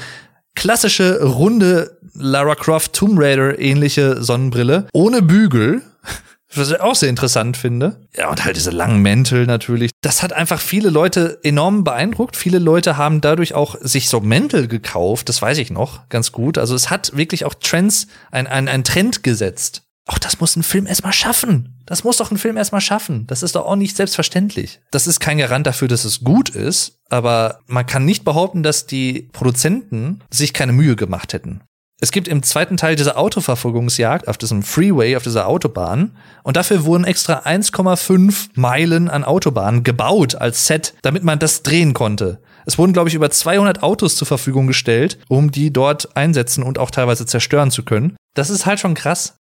klassische runde Lara Croft Tomb Raider ähnliche Sonnenbrille ohne Bügel. Was ich auch sehr interessant finde. Ja, und halt diese langen Mäntel natürlich. Das hat einfach viele Leute enorm beeindruckt. Viele Leute haben dadurch auch sich so Mäntel gekauft. Das weiß ich noch ganz gut. Also es hat wirklich auch Trends, ein, ein, ein Trend gesetzt. Auch das muss ein Film erstmal schaffen. Das muss doch ein Film erstmal schaffen. Das ist doch auch nicht selbstverständlich. Das ist kein Garant dafür, dass es gut ist, aber man kann nicht behaupten, dass die Produzenten sich keine Mühe gemacht hätten. Es gibt im zweiten Teil diese Autoverfolgungsjagd auf diesem Freeway, auf dieser Autobahn. Und dafür wurden extra 1,5 Meilen an Autobahnen gebaut als Set, damit man das drehen konnte. Es wurden, glaube ich, über 200 Autos zur Verfügung gestellt, um die dort einsetzen und auch teilweise zerstören zu können. Das ist halt schon krass.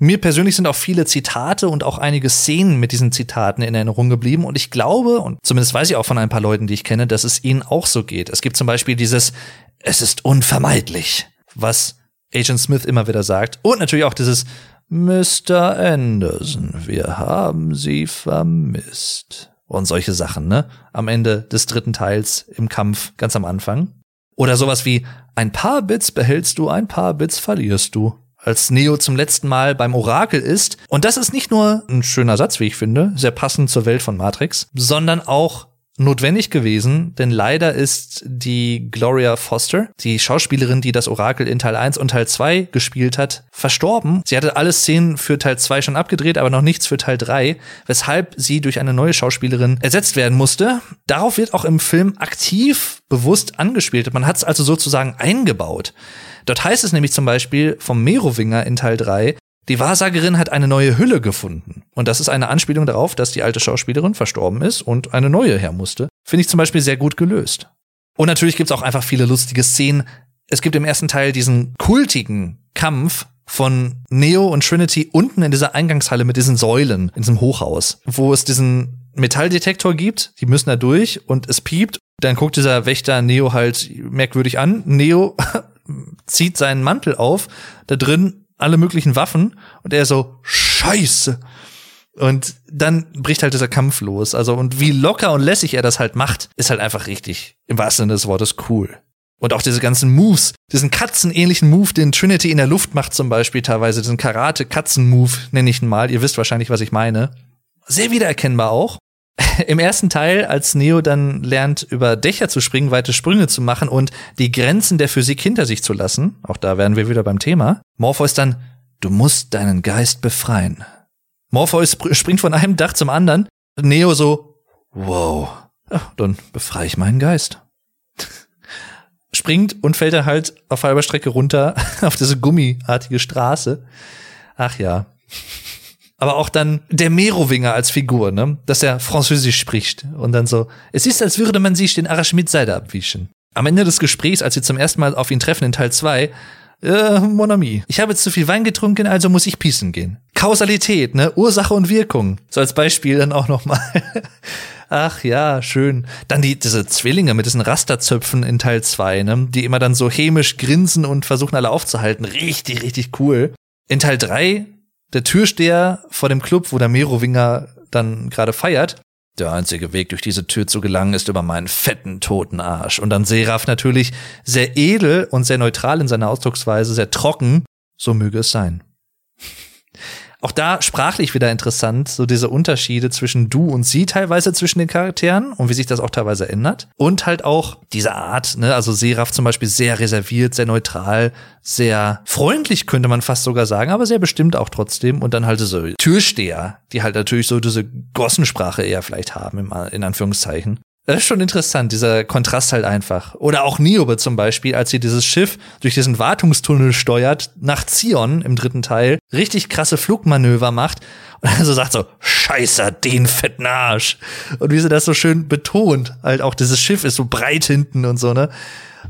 Mir persönlich sind auch viele Zitate und auch einige Szenen mit diesen Zitaten in Erinnerung geblieben und ich glaube, und zumindest weiß ich auch von ein paar Leuten, die ich kenne, dass es ihnen auch so geht. Es gibt zum Beispiel dieses Es ist unvermeidlich, was Agent Smith immer wieder sagt. Und natürlich auch dieses Mr. Anderson, wir haben sie vermisst. Und solche Sachen, ne? Am Ende des dritten Teils im Kampf, ganz am Anfang. Oder sowas wie, ein paar Bits behältst du, ein paar Bits verlierst du als Neo zum letzten Mal beim Orakel ist. Und das ist nicht nur ein schöner Satz, wie ich finde, sehr passend zur Welt von Matrix, sondern auch notwendig gewesen, denn leider ist die Gloria Foster, die Schauspielerin, die das Orakel in Teil 1 und Teil 2 gespielt hat, verstorben. Sie hatte alle Szenen für Teil 2 schon abgedreht, aber noch nichts für Teil 3, weshalb sie durch eine neue Schauspielerin ersetzt werden musste. Darauf wird auch im Film aktiv bewusst angespielt. Man hat es also sozusagen eingebaut. Dort heißt es nämlich zum Beispiel vom Merowinger in Teil 3, die Wahrsagerin hat eine neue Hülle gefunden. Und das ist eine Anspielung darauf, dass die alte Schauspielerin verstorben ist und eine neue her musste. Finde ich zum Beispiel sehr gut gelöst. Und natürlich gibt es auch einfach viele lustige Szenen. Es gibt im ersten Teil diesen kultigen Kampf von Neo und Trinity unten in dieser Eingangshalle mit diesen Säulen in diesem Hochhaus, wo es diesen Metalldetektor gibt, die müssen da durch und es piept. Dann guckt dieser Wächter Neo halt merkwürdig an. Neo zieht seinen Mantel auf, da drin alle möglichen Waffen und er so, scheiße. Und dann bricht halt dieser Kampf los. Also, und wie locker und lässig er das halt macht, ist halt einfach richtig, im wahrsten Sinne des Wortes, cool. Und auch diese ganzen Moves, diesen katzenähnlichen Move, den Trinity in der Luft macht zum Beispiel teilweise, diesen Karate-Katzen-Move nenne ich ihn mal. Ihr wisst wahrscheinlich, was ich meine. Sehr wiedererkennbar auch. im ersten Teil, als Neo dann lernt, über Dächer zu springen, weite Sprünge zu machen und die Grenzen der Physik hinter sich zu lassen, auch da wären wir wieder beim Thema, Morpheus dann, du musst deinen Geist befreien. Morpheus springt von einem Dach zum anderen, Neo so, wow, ja, dann befreie ich meinen Geist. Springt und fällt er halt auf halber Strecke runter auf diese gummiartige Straße. Ach ja aber auch dann der Merowinger als Figur, ne? Dass er Französisch spricht und dann so, es ist, als würde man sich den Arash mit Seide abwischen. Am Ende des Gesprächs, als sie zum ersten Mal auf ihn treffen in Teil 2, äh, Mon ami, ich habe zu viel Wein getrunken, also muss ich pissen gehen. Kausalität, ne? Ursache und Wirkung. So als Beispiel dann auch noch mal. Ach ja, schön. Dann die, diese Zwillinge mit diesen Rasterzöpfen in Teil 2, ne? Die immer dann so hämisch grinsen und versuchen alle aufzuhalten. Richtig, richtig cool. In Teil 3 der Türsteher vor dem Club, wo der Merowinger dann gerade feiert. Der einzige Weg durch diese Tür zu gelangen ist über meinen fetten toten Arsch. Und dann Seraph natürlich sehr edel und sehr neutral in seiner Ausdrucksweise, sehr trocken. So möge es sein. Auch da sprachlich wieder interessant, so diese Unterschiede zwischen du und sie teilweise zwischen den Charakteren und wie sich das auch teilweise ändert. Und halt auch diese Art, ne, also Seraph zum Beispiel sehr reserviert, sehr neutral, sehr freundlich könnte man fast sogar sagen, aber sehr bestimmt auch trotzdem. Und dann halt so Türsteher, die halt natürlich so diese Gossensprache eher vielleicht haben, in Anführungszeichen. Das ist schon interessant, dieser Kontrast halt einfach. Oder auch Niobe zum Beispiel, als sie dieses Schiff durch diesen Wartungstunnel steuert, nach Zion im dritten Teil, richtig krasse Flugmanöver macht und dann so sagt so, scheiße, den fetten Arsch. Und wie sie das so schön betont, halt auch dieses Schiff ist so breit hinten und so, ne?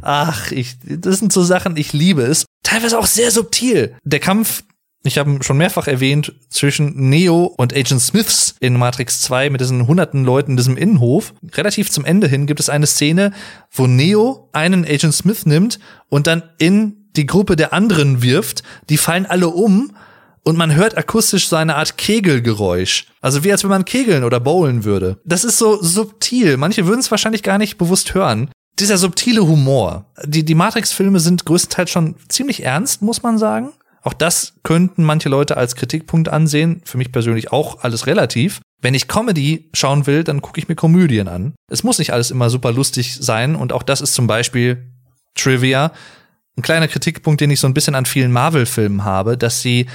Ach, ich, das sind so Sachen, ich liebe es. Teilweise auch sehr subtil. Der Kampf ich habe schon mehrfach erwähnt, zwischen Neo und Agent Smiths in Matrix 2 mit diesen hunderten Leuten in diesem Innenhof. Relativ zum Ende hin gibt es eine Szene, wo Neo einen Agent Smith nimmt und dann in die Gruppe der anderen wirft. Die fallen alle um und man hört akustisch so eine Art Kegelgeräusch. Also wie als wenn man kegeln oder bowlen würde. Das ist so subtil. Manche würden es wahrscheinlich gar nicht bewusst hören. dieser subtile Humor. Die, die Matrix-Filme sind größtenteils schon ziemlich ernst, muss man sagen. Auch das könnten manche Leute als Kritikpunkt ansehen. Für mich persönlich auch alles relativ. Wenn ich Comedy schauen will, dann gucke ich mir Komödien an. Es muss nicht alles immer super lustig sein und auch das ist zum Beispiel Trivia. Ein kleiner Kritikpunkt, den ich so ein bisschen an vielen Marvel-Filmen habe, dass sie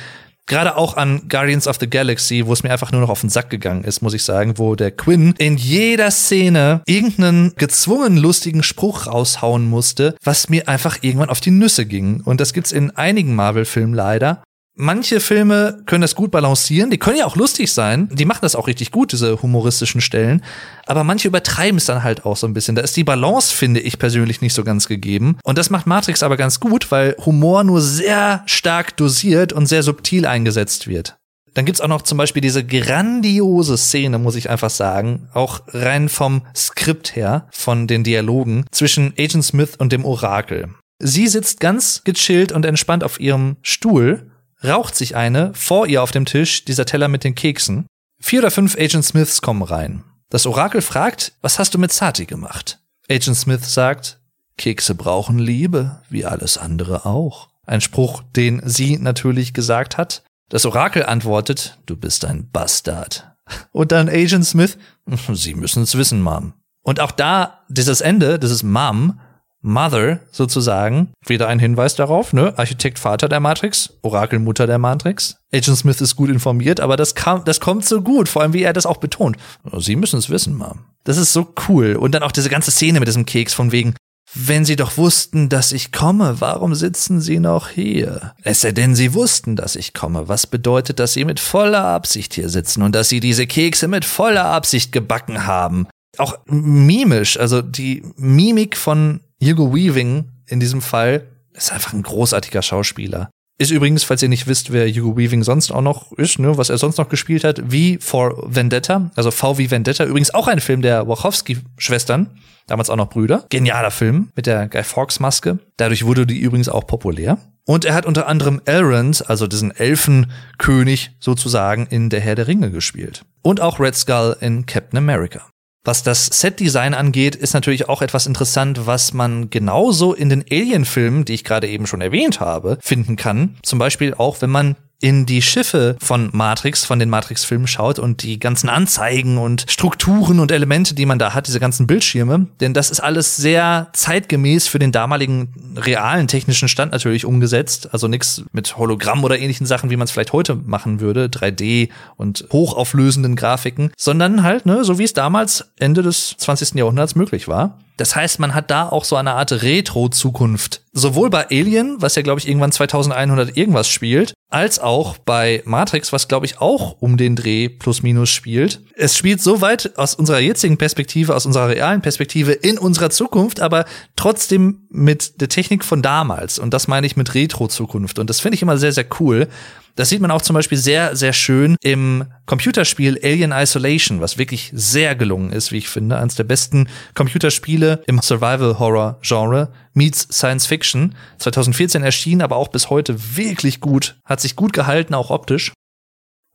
Gerade auch an Guardians of the Galaxy, wo es mir einfach nur noch auf den Sack gegangen ist, muss ich sagen, wo der Quinn in jeder Szene irgendeinen gezwungen lustigen Spruch raushauen musste, was mir einfach irgendwann auf die Nüsse ging. Und das gibt's in einigen Marvel-Filmen leider. Manche Filme können das gut balancieren, die können ja auch lustig sein, die machen das auch richtig gut, diese humoristischen Stellen, aber manche übertreiben es dann halt auch so ein bisschen. Da ist die Balance, finde ich persönlich, nicht so ganz gegeben. Und das macht Matrix aber ganz gut, weil Humor nur sehr stark dosiert und sehr subtil eingesetzt wird. Dann gibt's auch noch zum Beispiel diese grandiose Szene, muss ich einfach sagen, auch rein vom Skript her, von den Dialogen zwischen Agent Smith und dem Orakel. Sie sitzt ganz gechillt und entspannt auf ihrem Stuhl raucht sich eine vor ihr auf dem Tisch, dieser Teller mit den Keksen. Vier oder fünf Agent Smiths kommen rein. Das Orakel fragt, was hast du mit Sati gemacht? Agent Smith sagt, Kekse brauchen Liebe, wie alles andere auch. Ein Spruch, den sie natürlich gesagt hat. Das Orakel antwortet, du bist ein Bastard. Und dann Agent Smith, Sie müssen es wissen, Mom. Und auch da, dieses Ende, dieses Mom, Mother sozusagen. Wieder ein Hinweis darauf, ne? Architekt Vater der Matrix, Orakel Mutter der Matrix. Agent Smith ist gut informiert, aber das, kam, das kommt so gut, vor allem wie er das auch betont. Sie müssen es wissen, Mom. Das ist so cool. Und dann auch diese ganze Szene mit diesem Keks von wegen, wenn Sie doch wussten, dass ich komme, warum sitzen Sie noch hier? Es sei denn, Sie wussten, dass ich komme. Was bedeutet, dass Sie mit voller Absicht hier sitzen und dass Sie diese Kekse mit voller Absicht gebacken haben? Auch mimisch, also die Mimik von Hugo Weaving in diesem Fall ist einfach ein großartiger Schauspieler. Ist übrigens, falls ihr nicht wisst, wer Hugo Weaving sonst auch noch ist, ne, was er sonst noch gespielt hat, wie for Vendetta, also V wie Vendetta, übrigens auch ein Film der Wachowski-Schwestern, damals auch noch Brüder. Genialer Film mit der Guy Fawkes-Maske. Dadurch wurde die übrigens auch populär. Und er hat unter anderem Elrond, also diesen Elfenkönig sozusagen, in Der Herr der Ringe gespielt. Und auch Red Skull in Captain America. Was das Setdesign angeht, ist natürlich auch etwas interessant, was man genauso in den Alien-Filmen, die ich gerade eben schon erwähnt habe, finden kann. Zum Beispiel auch, wenn man in die Schiffe von Matrix, von den Matrix-Filmen schaut und die ganzen Anzeigen und Strukturen und Elemente, die man da hat, diese ganzen Bildschirme. Denn das ist alles sehr zeitgemäß für den damaligen realen technischen Stand natürlich umgesetzt. Also nichts mit Hologramm oder ähnlichen Sachen, wie man es vielleicht heute machen würde, 3D und hochauflösenden Grafiken, sondern halt, ne, so wie es damals Ende des 20. Jahrhunderts möglich war. Das heißt, man hat da auch so eine Art Retro-Zukunft. Sowohl bei Alien, was ja, glaube ich, irgendwann 2100 irgendwas spielt, als auch bei Matrix, was, glaube ich, auch um den Dreh plus minus spielt. Es spielt so weit aus unserer jetzigen Perspektive, aus unserer realen Perspektive in unserer Zukunft, aber trotzdem mit der Technik von damals. Und das meine ich mit Retro-Zukunft. Und das finde ich immer sehr, sehr cool. Das sieht man auch zum Beispiel sehr, sehr schön im Computerspiel Alien Isolation, was wirklich sehr gelungen ist, wie ich finde. Eines der besten Computerspiele im Survival-Horror-Genre meets Science Fiction. 2014 erschienen, aber auch bis heute wirklich gut. Hat sich gut gehalten, auch optisch.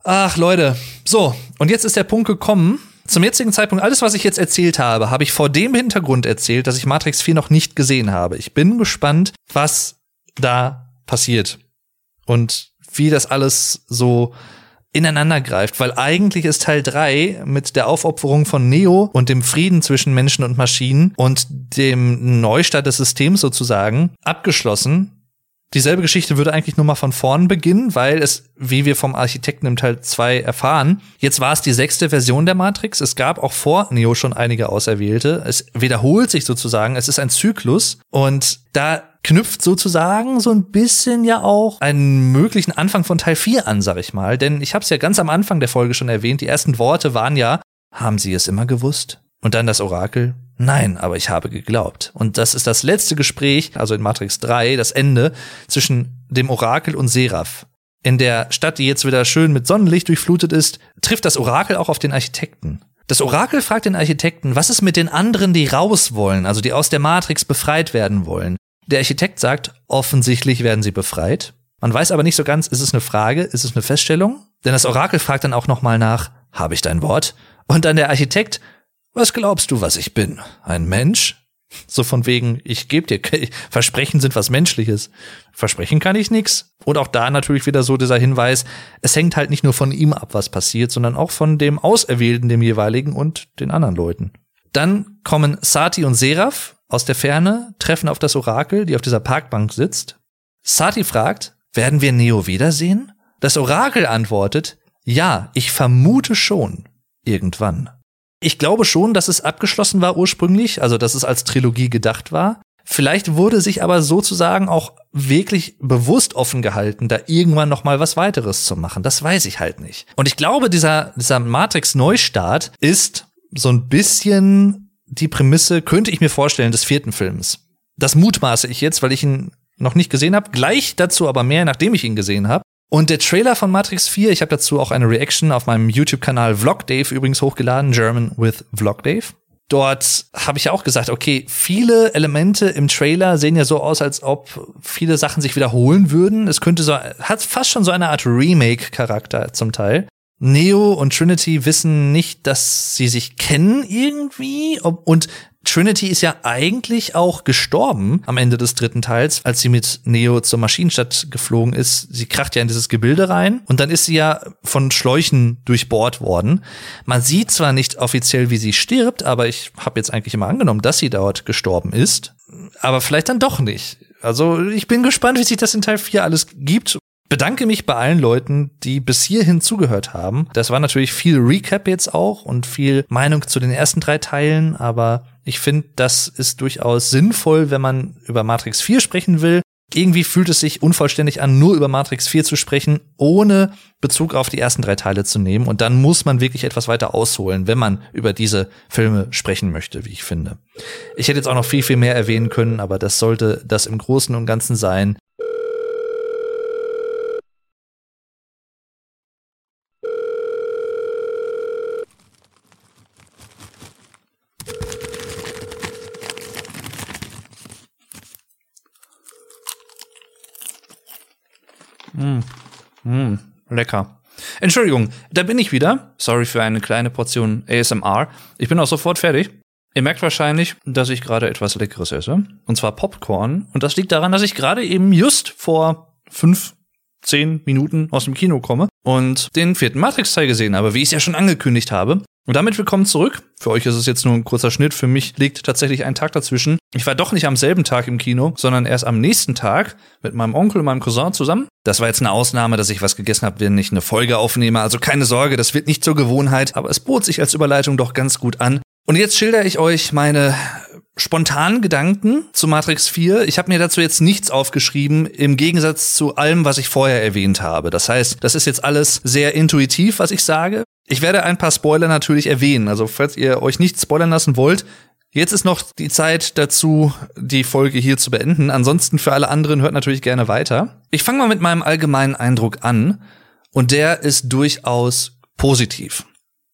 Ach, Leute. So, und jetzt ist der Punkt gekommen. Zum jetzigen Zeitpunkt, alles, was ich jetzt erzählt habe, habe ich vor dem Hintergrund erzählt, dass ich Matrix 4 noch nicht gesehen habe. Ich bin gespannt, was da passiert. Und wie das alles so ineinander greift, weil eigentlich ist Teil 3 mit der Aufopferung von Neo und dem Frieden zwischen Menschen und Maschinen und dem Neustart des Systems sozusagen abgeschlossen. Dieselbe Geschichte würde eigentlich nur mal von vorn beginnen, weil es, wie wir vom Architekten im Teil 2 erfahren, jetzt war es die sechste Version der Matrix. Es gab auch vor Neo schon einige Auserwählte. Es wiederholt sich sozusagen. Es ist ein Zyklus und da knüpft sozusagen so ein bisschen ja auch einen möglichen Anfang von Teil 4 an, sag ich mal. Denn ich habe es ja ganz am Anfang der Folge schon erwähnt, die ersten Worte waren ja, haben Sie es immer gewusst? Und dann das Orakel, nein, aber ich habe geglaubt. Und das ist das letzte Gespräch, also in Matrix 3, das Ende zwischen dem Orakel und Seraph. In der Stadt, die jetzt wieder schön mit Sonnenlicht durchflutet ist, trifft das Orakel auch auf den Architekten. Das Orakel fragt den Architekten, was ist mit den anderen, die raus wollen, also die aus der Matrix befreit werden wollen. Der Architekt sagt, offensichtlich werden sie befreit. Man weiß aber nicht so ganz, ist es eine Frage, ist es eine Feststellung? Denn das Orakel fragt dann auch nochmal nach, habe ich dein Wort? Und dann der Architekt, was glaubst du, was ich bin? Ein Mensch? So von wegen, ich gebe dir, Versprechen sind was Menschliches. Versprechen kann ich nix. Und auch da natürlich wieder so dieser Hinweis, es hängt halt nicht nur von ihm ab, was passiert, sondern auch von dem Auserwählten, dem jeweiligen und den anderen Leuten. Dann kommen Sati und Seraph aus der Ferne, treffen auf das Orakel, die auf dieser Parkbank sitzt. Sati fragt, werden wir Neo wiedersehen? Das Orakel antwortet, ja, ich vermute schon. Irgendwann. Ich glaube schon, dass es abgeschlossen war ursprünglich, also dass es als Trilogie gedacht war. Vielleicht wurde sich aber sozusagen auch wirklich bewusst offen gehalten, da irgendwann noch mal was weiteres zu machen. Das weiß ich halt nicht. Und ich glaube, dieser, dieser Matrix Neustart ist so ein bisschen die Prämisse, könnte ich mir vorstellen, des vierten Films. Das mutmaße ich jetzt, weil ich ihn noch nicht gesehen habe. Gleich dazu aber mehr, nachdem ich ihn gesehen habe. Und der Trailer von Matrix 4, ich habe dazu auch eine Reaction auf meinem YouTube-Kanal Vlog Dave übrigens hochgeladen, German with Vlog Dave. Dort habe ich auch gesagt, okay, viele Elemente im Trailer sehen ja so aus, als ob viele Sachen sich wiederholen würden. Es könnte so, hat fast schon so eine Art Remake-Charakter zum Teil. Neo und Trinity wissen nicht, dass sie sich kennen irgendwie und Trinity ist ja eigentlich auch gestorben am Ende des dritten Teils, als sie mit Neo zur Maschinenstadt geflogen ist. Sie kracht ja in dieses Gebilde rein und dann ist sie ja von Schläuchen durchbohrt worden. Man sieht zwar nicht offiziell, wie sie stirbt, aber ich habe jetzt eigentlich immer angenommen, dass sie dort gestorben ist. Aber vielleicht dann doch nicht. Also ich bin gespannt, wie sich das in Teil 4 alles gibt bedanke mich bei allen Leuten, die bis hierhin zugehört haben. Das war natürlich viel Recap jetzt auch und viel Meinung zu den ersten drei Teilen, aber ich finde, das ist durchaus sinnvoll, wenn man über Matrix 4 sprechen will. Irgendwie fühlt es sich unvollständig an, nur über Matrix 4 zu sprechen, ohne Bezug auf die ersten drei Teile zu nehmen. Und dann muss man wirklich etwas weiter ausholen, wenn man über diese Filme sprechen möchte, wie ich finde. Ich hätte jetzt auch noch viel, viel mehr erwähnen können, aber das sollte das im Großen und Ganzen sein. Mm. Mm. Lecker. Entschuldigung, da bin ich wieder. Sorry für eine kleine Portion ASMR. Ich bin auch sofort fertig. Ihr merkt wahrscheinlich, dass ich gerade etwas Leckeres esse. Und zwar Popcorn. Und das liegt daran, dass ich gerade eben just vor fünf, zehn Minuten aus dem Kino komme und den vierten Matrix-Teil gesehen habe, wie ich es ja schon angekündigt habe. Und damit willkommen zurück. Für euch ist es jetzt nur ein kurzer Schnitt. Für mich liegt tatsächlich ein Tag dazwischen. Ich war doch nicht am selben Tag im Kino, sondern erst am nächsten Tag mit meinem Onkel und meinem Cousin zusammen. Das war jetzt eine Ausnahme, dass ich was gegessen habe, wenn ich eine Folge aufnehme. Also keine Sorge, das wird nicht zur Gewohnheit. Aber es bot sich als Überleitung doch ganz gut an. Und jetzt schilder ich euch meine spontanen Gedanken zu Matrix 4. Ich habe mir dazu jetzt nichts aufgeschrieben, im Gegensatz zu allem, was ich vorher erwähnt habe. Das heißt, das ist jetzt alles sehr intuitiv, was ich sage. Ich werde ein paar Spoiler natürlich erwähnen. Also falls ihr euch nicht spoilern lassen wollt, jetzt ist noch die Zeit dazu, die Folge hier zu beenden. Ansonsten für alle anderen hört natürlich gerne weiter. Ich fange mal mit meinem allgemeinen Eindruck an. Und der ist durchaus positiv.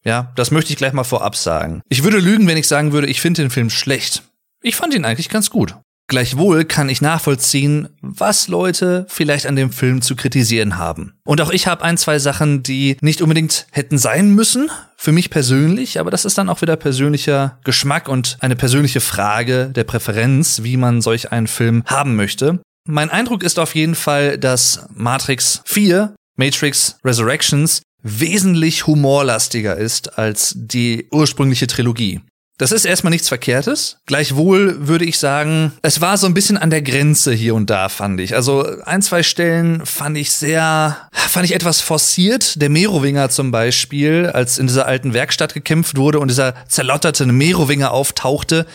Ja, das möchte ich gleich mal vorab sagen. Ich würde lügen, wenn ich sagen würde, ich finde den Film schlecht. Ich fand ihn eigentlich ganz gut. Gleichwohl kann ich nachvollziehen, was Leute vielleicht an dem Film zu kritisieren haben. Und auch ich habe ein, zwei Sachen, die nicht unbedingt hätten sein müssen, für mich persönlich, aber das ist dann auch wieder persönlicher Geschmack und eine persönliche Frage der Präferenz, wie man solch einen Film haben möchte. Mein Eindruck ist auf jeden Fall, dass Matrix 4, Matrix Resurrections, wesentlich humorlastiger ist als die ursprüngliche Trilogie. Das ist erstmal nichts Verkehrtes. Gleichwohl würde ich sagen, es war so ein bisschen an der Grenze hier und da, fand ich. Also ein, zwei Stellen fand ich sehr, fand ich etwas forciert. Der Merowinger zum Beispiel, als in dieser alten Werkstatt gekämpft wurde und dieser zerlotterte Merowinger auftauchte.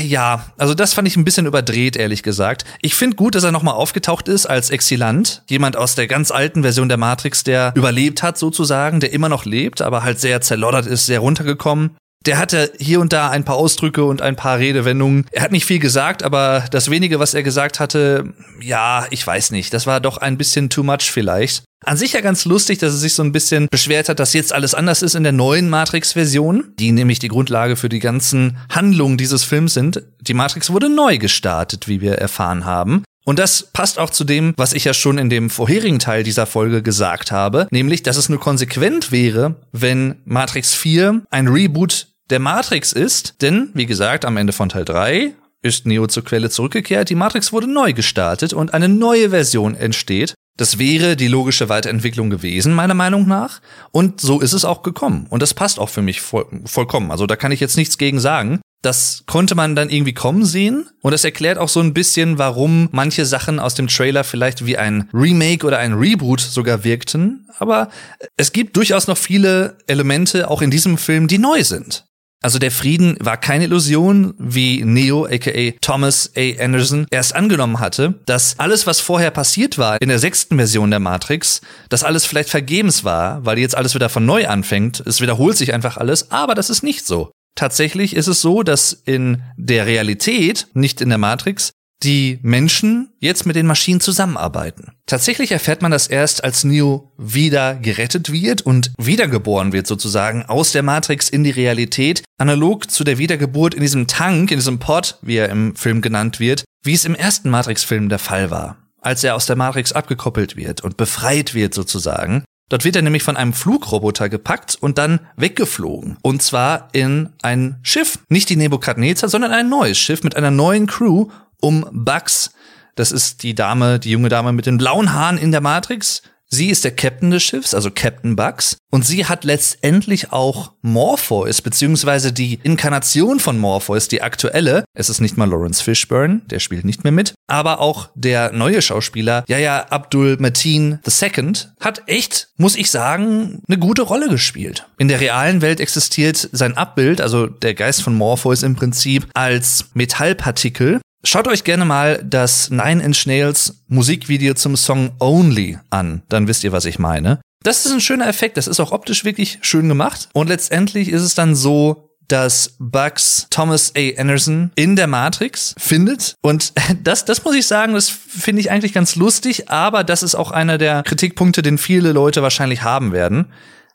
Ja, also das fand ich ein bisschen überdreht, ehrlich gesagt. Ich finde gut, dass er nochmal aufgetaucht ist als Exilant. Jemand aus der ganz alten Version der Matrix, der überlebt hat sozusagen, der immer noch lebt, aber halt sehr zerlottert ist, sehr runtergekommen der hatte hier und da ein paar Ausdrücke und ein paar Redewendungen. Er hat nicht viel gesagt, aber das wenige, was er gesagt hatte, ja, ich weiß nicht. Das war doch ein bisschen too much vielleicht. An sich ja ganz lustig, dass er sich so ein bisschen beschwert hat, dass jetzt alles anders ist in der neuen Matrix-Version, die nämlich die Grundlage für die ganzen Handlungen dieses Films sind. Die Matrix wurde neu gestartet, wie wir erfahren haben. Und das passt auch zu dem, was ich ja schon in dem vorherigen Teil dieser Folge gesagt habe, nämlich, dass es nur konsequent wäre, wenn Matrix 4 ein Reboot der Matrix ist, denn, wie gesagt, am Ende von Teil 3 ist Neo zur Quelle zurückgekehrt, die Matrix wurde neu gestartet und eine neue Version entsteht. Das wäre die logische Weiterentwicklung gewesen, meiner Meinung nach. Und so ist es auch gekommen. Und das passt auch für mich voll, vollkommen. Also da kann ich jetzt nichts gegen sagen. Das konnte man dann irgendwie kommen sehen. Und das erklärt auch so ein bisschen, warum manche Sachen aus dem Trailer vielleicht wie ein Remake oder ein Reboot sogar wirkten. Aber es gibt durchaus noch viele Elemente auch in diesem Film, die neu sind. Also der Frieden war keine Illusion, wie Neo, aka Thomas A. Anderson, erst angenommen hatte, dass alles, was vorher passiert war in der sechsten Version der Matrix, dass alles vielleicht vergebens war, weil jetzt alles wieder von neu anfängt. Es wiederholt sich einfach alles, aber das ist nicht so. Tatsächlich ist es so, dass in der Realität, nicht in der Matrix, die Menschen jetzt mit den Maschinen zusammenarbeiten. Tatsächlich erfährt man das erst, als Neo wieder gerettet wird und wiedergeboren wird sozusagen aus der Matrix in die Realität, analog zu der Wiedergeburt in diesem Tank, in diesem Pod, wie er im Film genannt wird, wie es im ersten Matrix-Film der Fall war, als er aus der Matrix abgekoppelt wird und befreit wird sozusagen. Dort wird er nämlich von einem Flugroboter gepackt und dann weggeflogen. Und zwar in ein Schiff. Nicht die Nebukadnezar, sondern ein neues Schiff mit einer neuen Crew um Bugs. Das ist die Dame, die junge Dame mit den blauen Haaren in der Matrix. Sie ist der Captain des Schiffs, also Captain Bugs. Und sie hat letztendlich auch Morpheus, beziehungsweise die Inkarnation von Morpheus, die aktuelle. Es ist nicht mal Lawrence Fishburne, der spielt nicht mehr mit. Aber auch der neue Schauspieler, Yaya Abdul Mateen II, hat echt, muss ich sagen, eine gute Rolle gespielt. In der realen Welt existiert sein Abbild, also der Geist von Morpheus im Prinzip, als Metallpartikel, Schaut euch gerne mal das Nine Inch Nails Musikvideo zum Song Only an, dann wisst ihr, was ich meine. Das ist ein schöner Effekt, das ist auch optisch wirklich schön gemacht. Und letztendlich ist es dann so, dass Bugs Thomas A. Anderson in der Matrix findet. Und das, das muss ich sagen, das finde ich eigentlich ganz lustig, aber das ist auch einer der Kritikpunkte, den viele Leute wahrscheinlich haben werden.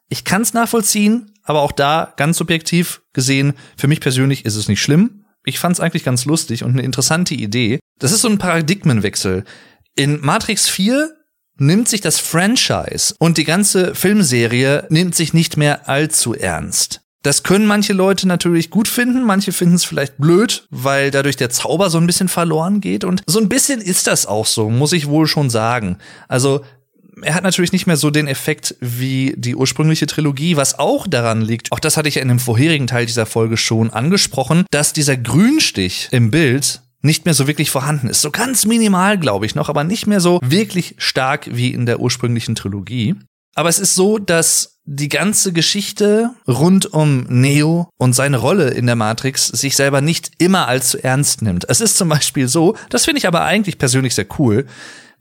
Ich kann es nachvollziehen, aber auch da ganz subjektiv gesehen, für mich persönlich ist es nicht schlimm. Ich fand es eigentlich ganz lustig und eine interessante Idee. Das ist so ein Paradigmenwechsel. In Matrix 4 nimmt sich das Franchise und die ganze Filmserie nimmt sich nicht mehr allzu ernst. Das können manche Leute natürlich gut finden, manche finden es vielleicht blöd, weil dadurch der Zauber so ein bisschen verloren geht. Und so ein bisschen ist das auch so, muss ich wohl schon sagen. Also er hat natürlich nicht mehr so den Effekt wie die ursprüngliche Trilogie, was auch daran liegt, auch das hatte ich ja in dem vorherigen Teil dieser Folge schon angesprochen, dass dieser Grünstich im Bild nicht mehr so wirklich vorhanden ist. So ganz minimal, glaube ich noch, aber nicht mehr so wirklich stark wie in der ursprünglichen Trilogie. Aber es ist so, dass die ganze Geschichte rund um Neo und seine Rolle in der Matrix sich selber nicht immer allzu ernst nimmt. Es ist zum Beispiel so, das finde ich aber eigentlich persönlich sehr cool,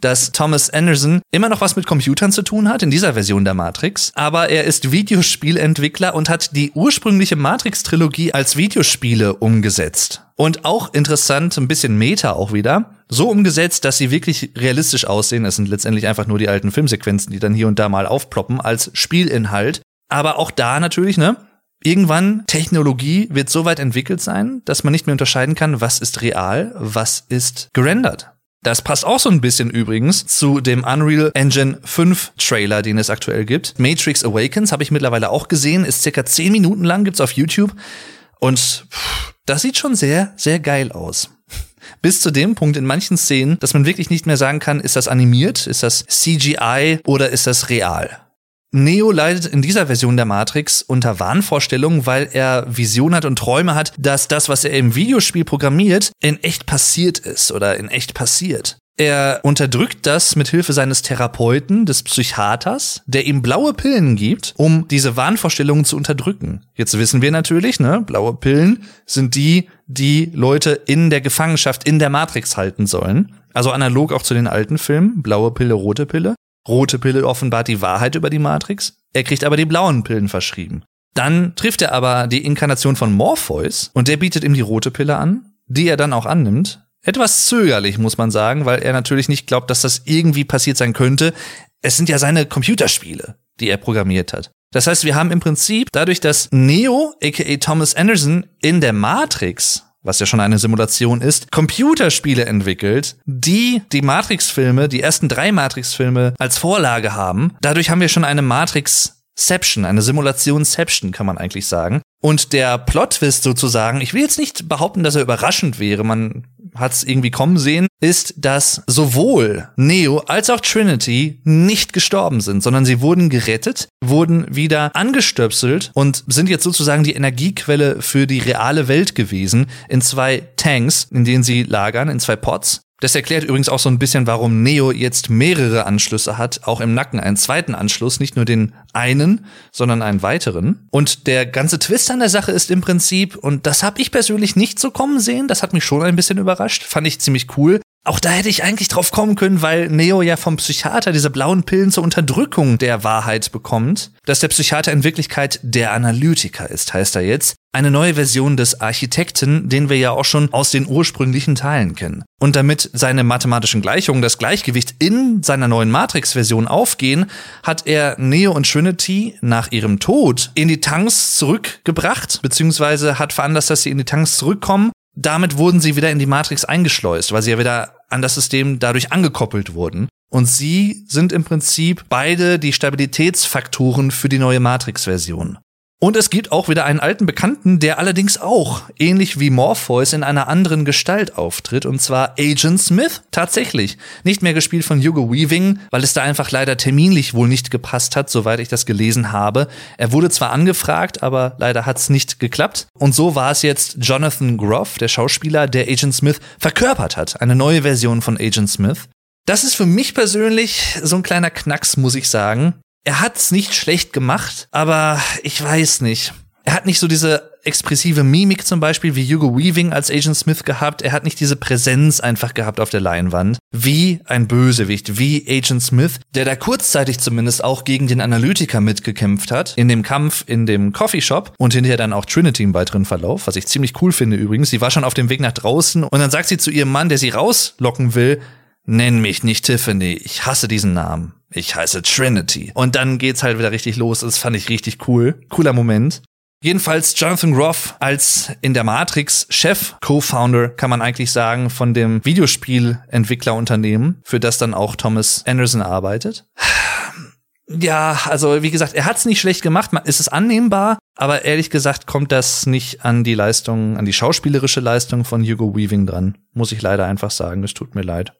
dass Thomas Anderson immer noch was mit Computern zu tun hat in dieser Version der Matrix, aber er ist Videospielentwickler und hat die ursprüngliche Matrix-Trilogie als Videospiele umgesetzt. Und auch interessant, ein bisschen Meta auch wieder, so umgesetzt, dass sie wirklich realistisch aussehen. Es sind letztendlich einfach nur die alten Filmsequenzen, die dann hier und da mal aufploppen als Spielinhalt. Aber auch da natürlich, ne? Irgendwann Technologie wird so weit entwickelt sein, dass man nicht mehr unterscheiden kann, was ist real, was ist gerendert. Das passt auch so ein bisschen übrigens zu dem Unreal Engine 5 Trailer, den es aktuell gibt. Matrix Awakens habe ich mittlerweile auch gesehen, ist circa 10 Minuten lang, gibt's auf YouTube. Und pff, das sieht schon sehr, sehr geil aus. Bis zu dem Punkt in manchen Szenen, dass man wirklich nicht mehr sagen kann, ist das animiert, ist das CGI oder ist das real. Neo leidet in dieser Version der Matrix unter Wahnvorstellungen, weil er Vision hat und Träume hat, dass das, was er im Videospiel programmiert, in echt passiert ist oder in echt passiert. Er unterdrückt das mit Hilfe seines Therapeuten, des Psychiaters, der ihm blaue Pillen gibt, um diese Wahnvorstellungen zu unterdrücken. Jetzt wissen wir natürlich, ne, blaue Pillen sind die, die Leute in der Gefangenschaft in der Matrix halten sollen. Also analog auch zu den alten Filmen, blaue Pille, rote Pille. Rote Pille offenbart die Wahrheit über die Matrix, er kriegt aber die blauen Pillen verschrieben. Dann trifft er aber die Inkarnation von Morpheus und der bietet ihm die rote Pille an, die er dann auch annimmt. Etwas zögerlich, muss man sagen, weil er natürlich nicht glaubt, dass das irgendwie passiert sein könnte. Es sind ja seine Computerspiele, die er programmiert hat. Das heißt, wir haben im Prinzip dadurch, dass Neo, aka Thomas Anderson, in der Matrix was ja schon eine Simulation ist, Computerspiele entwickelt, die die Matrix-Filme, die ersten drei Matrix-Filme als Vorlage haben. Dadurch haben wir schon eine Matrix Simulationsception, eine Simulationsception kann man eigentlich sagen. Und der Plot-Twist sozusagen, ich will jetzt nicht behaupten, dass er überraschend wäre, man hat es irgendwie kommen sehen, ist, dass sowohl Neo als auch Trinity nicht gestorben sind, sondern sie wurden gerettet, wurden wieder angestöpselt und sind jetzt sozusagen die Energiequelle für die reale Welt gewesen in zwei Tanks, in denen sie lagern, in zwei Pots. Das erklärt übrigens auch so ein bisschen, warum Neo jetzt mehrere Anschlüsse hat, auch im Nacken einen zweiten Anschluss, nicht nur den einen, sondern einen weiteren. Und der ganze Twist an der Sache ist im Prinzip, und das habe ich persönlich nicht so kommen sehen, das hat mich schon ein bisschen überrascht, fand ich ziemlich cool, auch da hätte ich eigentlich drauf kommen können, weil Neo ja vom Psychiater diese blauen Pillen zur Unterdrückung der Wahrheit bekommt, dass der Psychiater in Wirklichkeit der Analytiker ist, heißt er jetzt. Eine neue Version des Architekten, den wir ja auch schon aus den ursprünglichen Teilen kennen. Und damit seine mathematischen Gleichungen, das Gleichgewicht in seiner neuen Matrix-Version aufgehen, hat er Neo und Trinity nach ihrem Tod in die Tanks zurückgebracht, beziehungsweise hat veranlasst, dass sie in die Tanks zurückkommen damit wurden sie wieder in die Matrix eingeschleust, weil sie ja wieder an das System dadurch angekoppelt wurden. Und sie sind im Prinzip beide die Stabilitätsfaktoren für die neue Matrix-Version. Und es gibt auch wieder einen alten Bekannten, der allerdings auch, ähnlich wie Morpheus, in einer anderen Gestalt auftritt, und zwar Agent Smith. Tatsächlich. Nicht mehr gespielt von Hugo Weaving, weil es da einfach leider terminlich wohl nicht gepasst hat, soweit ich das gelesen habe. Er wurde zwar angefragt, aber leider hat es nicht geklappt. Und so war es jetzt Jonathan Groff, der Schauspieler, der Agent Smith verkörpert hat. Eine neue Version von Agent Smith. Das ist für mich persönlich so ein kleiner Knacks, muss ich sagen er hat's nicht schlecht gemacht, aber ich weiß nicht. Er hat nicht so diese expressive Mimik zum Beispiel wie Hugo Weaving als Agent Smith gehabt. Er hat nicht diese Präsenz einfach gehabt auf der Leinwand wie ein Bösewicht, wie Agent Smith, der da kurzzeitig zumindest auch gegen den Analytiker mitgekämpft hat in dem Kampf in dem Coffeeshop und hinterher dann auch Trinity im weiteren Verlauf, was ich ziemlich cool finde übrigens. Sie war schon auf dem Weg nach draußen und dann sagt sie zu ihrem Mann, der sie rauslocken will, nenn mich nicht Tiffany, ich hasse diesen Namen ich heiße Trinity. Und dann geht's halt wieder richtig los. Das fand ich richtig cool. Cooler Moment. Jedenfalls Jonathan Groff als in der Matrix Chef, Co-Founder, kann man eigentlich sagen, von dem Videospielentwicklerunternehmen, für das dann auch Thomas Anderson arbeitet. Ja, also wie gesagt, er hat's nicht schlecht gemacht, ist es annehmbar, aber ehrlich gesagt kommt das nicht an die Leistung, an die schauspielerische Leistung von Hugo Weaving dran. Muss ich leider einfach sagen, es tut mir leid.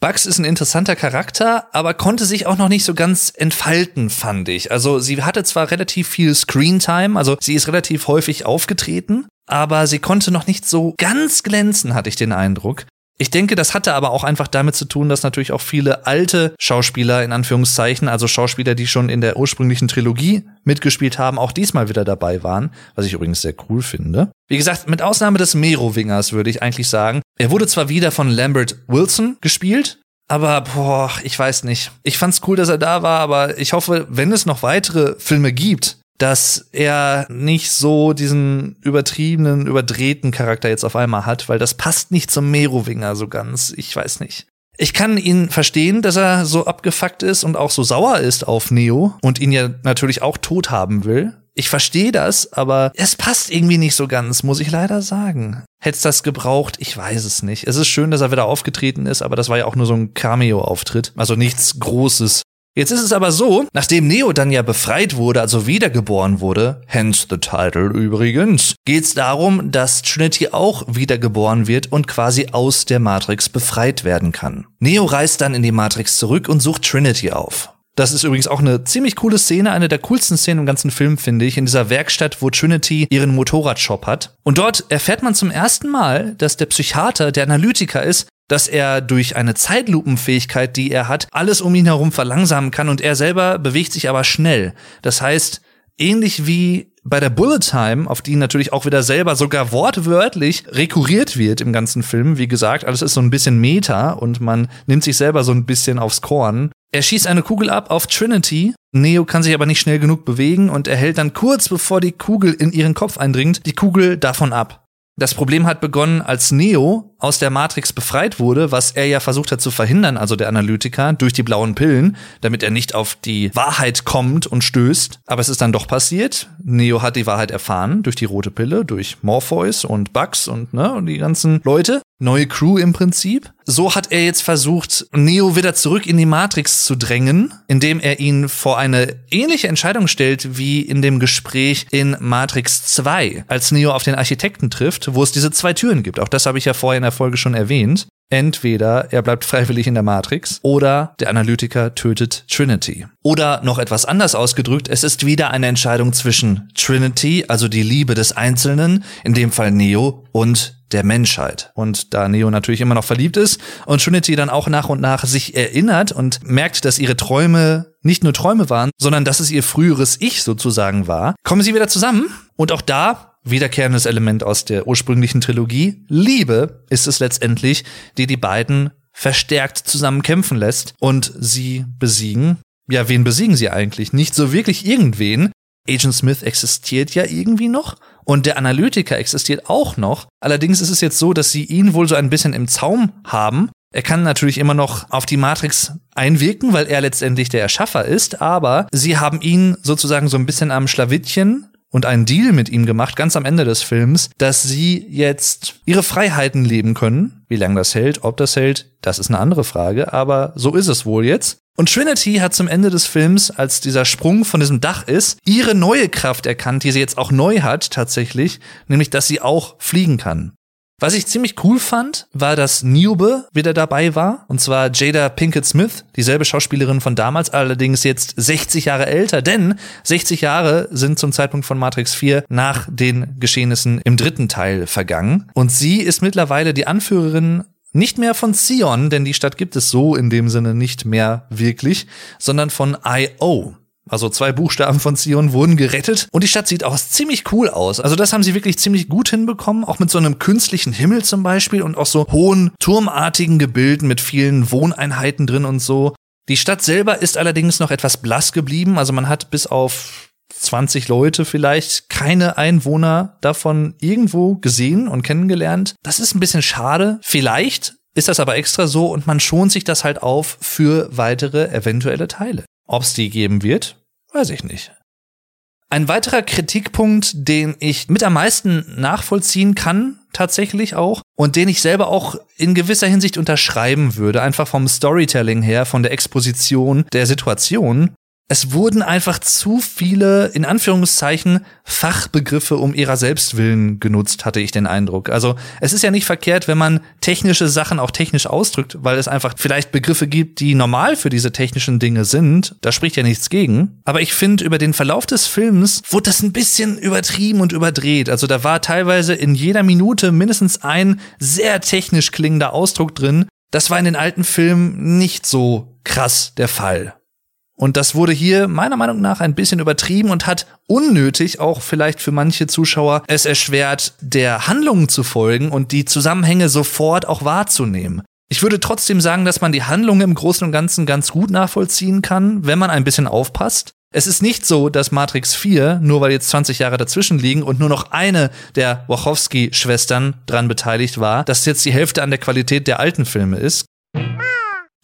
Bugs ist ein interessanter Charakter, aber konnte sich auch noch nicht so ganz entfalten, fand ich. Also sie hatte zwar relativ viel Screentime, also sie ist relativ häufig aufgetreten, aber sie konnte noch nicht so ganz glänzen, hatte ich den Eindruck. Ich denke, das hatte aber auch einfach damit zu tun, dass natürlich auch viele alte Schauspieler in Anführungszeichen, also Schauspieler, die schon in der ursprünglichen Trilogie mitgespielt haben, auch diesmal wieder dabei waren, was ich übrigens sehr cool finde. Wie gesagt, mit Ausnahme des Merowingers würde ich eigentlich sagen, er wurde zwar wieder von Lambert Wilson gespielt, aber boah, ich weiß nicht. Ich fand's cool, dass er da war, aber ich hoffe, wenn es noch weitere Filme gibt, dass er nicht so diesen übertriebenen, überdrehten Charakter jetzt auf einmal hat, weil das passt nicht zum Merowinger so ganz. Ich weiß nicht. Ich kann ihn verstehen, dass er so abgefuckt ist und auch so sauer ist auf Neo und ihn ja natürlich auch tot haben will. Ich verstehe das, aber es passt irgendwie nicht so ganz, muss ich leider sagen. Hätte das gebraucht? Ich weiß es nicht. Es ist schön, dass er wieder aufgetreten ist, aber das war ja auch nur so ein Cameo-Auftritt. Also nichts Großes. Jetzt ist es aber so, nachdem Neo dann ja befreit wurde, also wiedergeboren wurde, hence the title übrigens, geht es darum, dass Trinity auch wiedergeboren wird und quasi aus der Matrix befreit werden kann. Neo reist dann in die Matrix zurück und sucht Trinity auf. Das ist übrigens auch eine ziemlich coole Szene, eine der coolsten Szenen im ganzen Film, finde ich, in dieser Werkstatt, wo Trinity ihren Motorradshop hat. Und dort erfährt man zum ersten Mal, dass der Psychiater der Analytiker ist, dass er durch eine Zeitlupenfähigkeit, die er hat, alles um ihn herum verlangsamen kann und er selber bewegt sich aber schnell. Das heißt, ähnlich wie bei der Bullet Time, auf die natürlich auch wieder selber sogar wortwörtlich rekurriert wird im ganzen Film, wie gesagt, alles ist so ein bisschen Meta und man nimmt sich selber so ein bisschen aufs Korn. Er schießt eine Kugel ab auf Trinity. Neo kann sich aber nicht schnell genug bewegen und er hält dann kurz bevor die Kugel in ihren Kopf eindringt, die Kugel davon ab. Das Problem hat begonnen, als Neo aus der Matrix befreit wurde, was er ja versucht hat zu verhindern, also der Analytiker, durch die blauen Pillen, damit er nicht auf die Wahrheit kommt und stößt. Aber es ist dann doch passiert. Neo hat die Wahrheit erfahren durch die rote Pille, durch Morpheus und Bugs und, ne, und die ganzen Leute. Neue Crew im Prinzip. So hat er jetzt versucht, Neo wieder zurück in die Matrix zu drängen, indem er ihn vor eine ähnliche Entscheidung stellt wie in dem Gespräch in Matrix 2, als Neo auf den Architekten trifft, wo es diese zwei Türen gibt. Auch das habe ich ja vorher in der Folge schon erwähnt. Entweder er bleibt freiwillig in der Matrix oder der Analytiker tötet Trinity. Oder noch etwas anders ausgedrückt, es ist wieder eine Entscheidung zwischen Trinity, also die Liebe des Einzelnen, in dem Fall Neo, und der Menschheit. Und da Neo natürlich immer noch verliebt ist und Trinity dann auch nach und nach sich erinnert und merkt, dass ihre Träume nicht nur Träume waren, sondern dass es ihr früheres Ich sozusagen war, kommen sie wieder zusammen und auch da wiederkehrendes Element aus der ursprünglichen Trilogie. Liebe ist es letztendlich, die die beiden verstärkt zusammen kämpfen lässt und sie besiegen. Ja, wen besiegen sie eigentlich? Nicht so wirklich irgendwen. Agent Smith existiert ja irgendwie noch und der Analytiker existiert auch noch. Allerdings ist es jetzt so, dass sie ihn wohl so ein bisschen im Zaum haben. Er kann natürlich immer noch auf die Matrix einwirken, weil er letztendlich der Erschaffer ist, aber sie haben ihn sozusagen so ein bisschen am Schlawittchen und einen Deal mit ihm gemacht, ganz am Ende des Films, dass sie jetzt ihre Freiheiten leben können. Wie lange das hält, ob das hält, das ist eine andere Frage, aber so ist es wohl jetzt. Und Trinity hat zum Ende des Films, als dieser Sprung von diesem Dach ist, ihre neue Kraft erkannt, die sie jetzt auch neu hat tatsächlich, nämlich dass sie auch fliegen kann. Was ich ziemlich cool fand, war, dass Niobe wieder dabei war. Und zwar Jada Pinkett Smith, dieselbe Schauspielerin von damals, allerdings jetzt 60 Jahre älter. Denn 60 Jahre sind zum Zeitpunkt von Matrix 4 nach den Geschehnissen im dritten Teil vergangen. Und sie ist mittlerweile die Anführerin nicht mehr von Zion, denn die Stadt gibt es so in dem Sinne nicht mehr wirklich, sondern von I.O. Also zwei Buchstaben von Zion wurden gerettet und die Stadt sieht auch ziemlich cool aus. Also das haben sie wirklich ziemlich gut hinbekommen, auch mit so einem künstlichen Himmel zum Beispiel und auch so hohen turmartigen Gebilden mit vielen Wohneinheiten drin und so. Die Stadt selber ist allerdings noch etwas blass geblieben. Also man hat bis auf 20 Leute vielleicht keine Einwohner davon irgendwo gesehen und kennengelernt. Das ist ein bisschen schade. Vielleicht ist das aber extra so und man schont sich das halt auf für weitere eventuelle Teile. Ob es die geben wird, weiß ich nicht. Ein weiterer Kritikpunkt, den ich mit am meisten nachvollziehen kann, tatsächlich auch, und den ich selber auch in gewisser Hinsicht unterschreiben würde, einfach vom Storytelling her, von der Exposition der Situation, es wurden einfach zu viele, in Anführungszeichen, Fachbegriffe um ihrer Selbstwillen genutzt, hatte ich den Eindruck. Also es ist ja nicht verkehrt, wenn man technische Sachen auch technisch ausdrückt, weil es einfach vielleicht Begriffe gibt, die normal für diese technischen Dinge sind. Da spricht ja nichts gegen. Aber ich finde, über den Verlauf des Films wurde das ein bisschen übertrieben und überdreht. Also da war teilweise in jeder Minute mindestens ein sehr technisch klingender Ausdruck drin. Das war in den alten Filmen nicht so krass der Fall. Und das wurde hier meiner Meinung nach ein bisschen übertrieben und hat unnötig auch vielleicht für manche Zuschauer es erschwert, der Handlung zu folgen und die Zusammenhänge sofort auch wahrzunehmen. Ich würde trotzdem sagen, dass man die Handlung im Großen und Ganzen ganz gut nachvollziehen kann, wenn man ein bisschen aufpasst. Es ist nicht so, dass Matrix 4, nur weil jetzt 20 Jahre dazwischen liegen und nur noch eine der Wachowski-Schwestern dran beteiligt war, dass jetzt die Hälfte an der Qualität der alten Filme ist.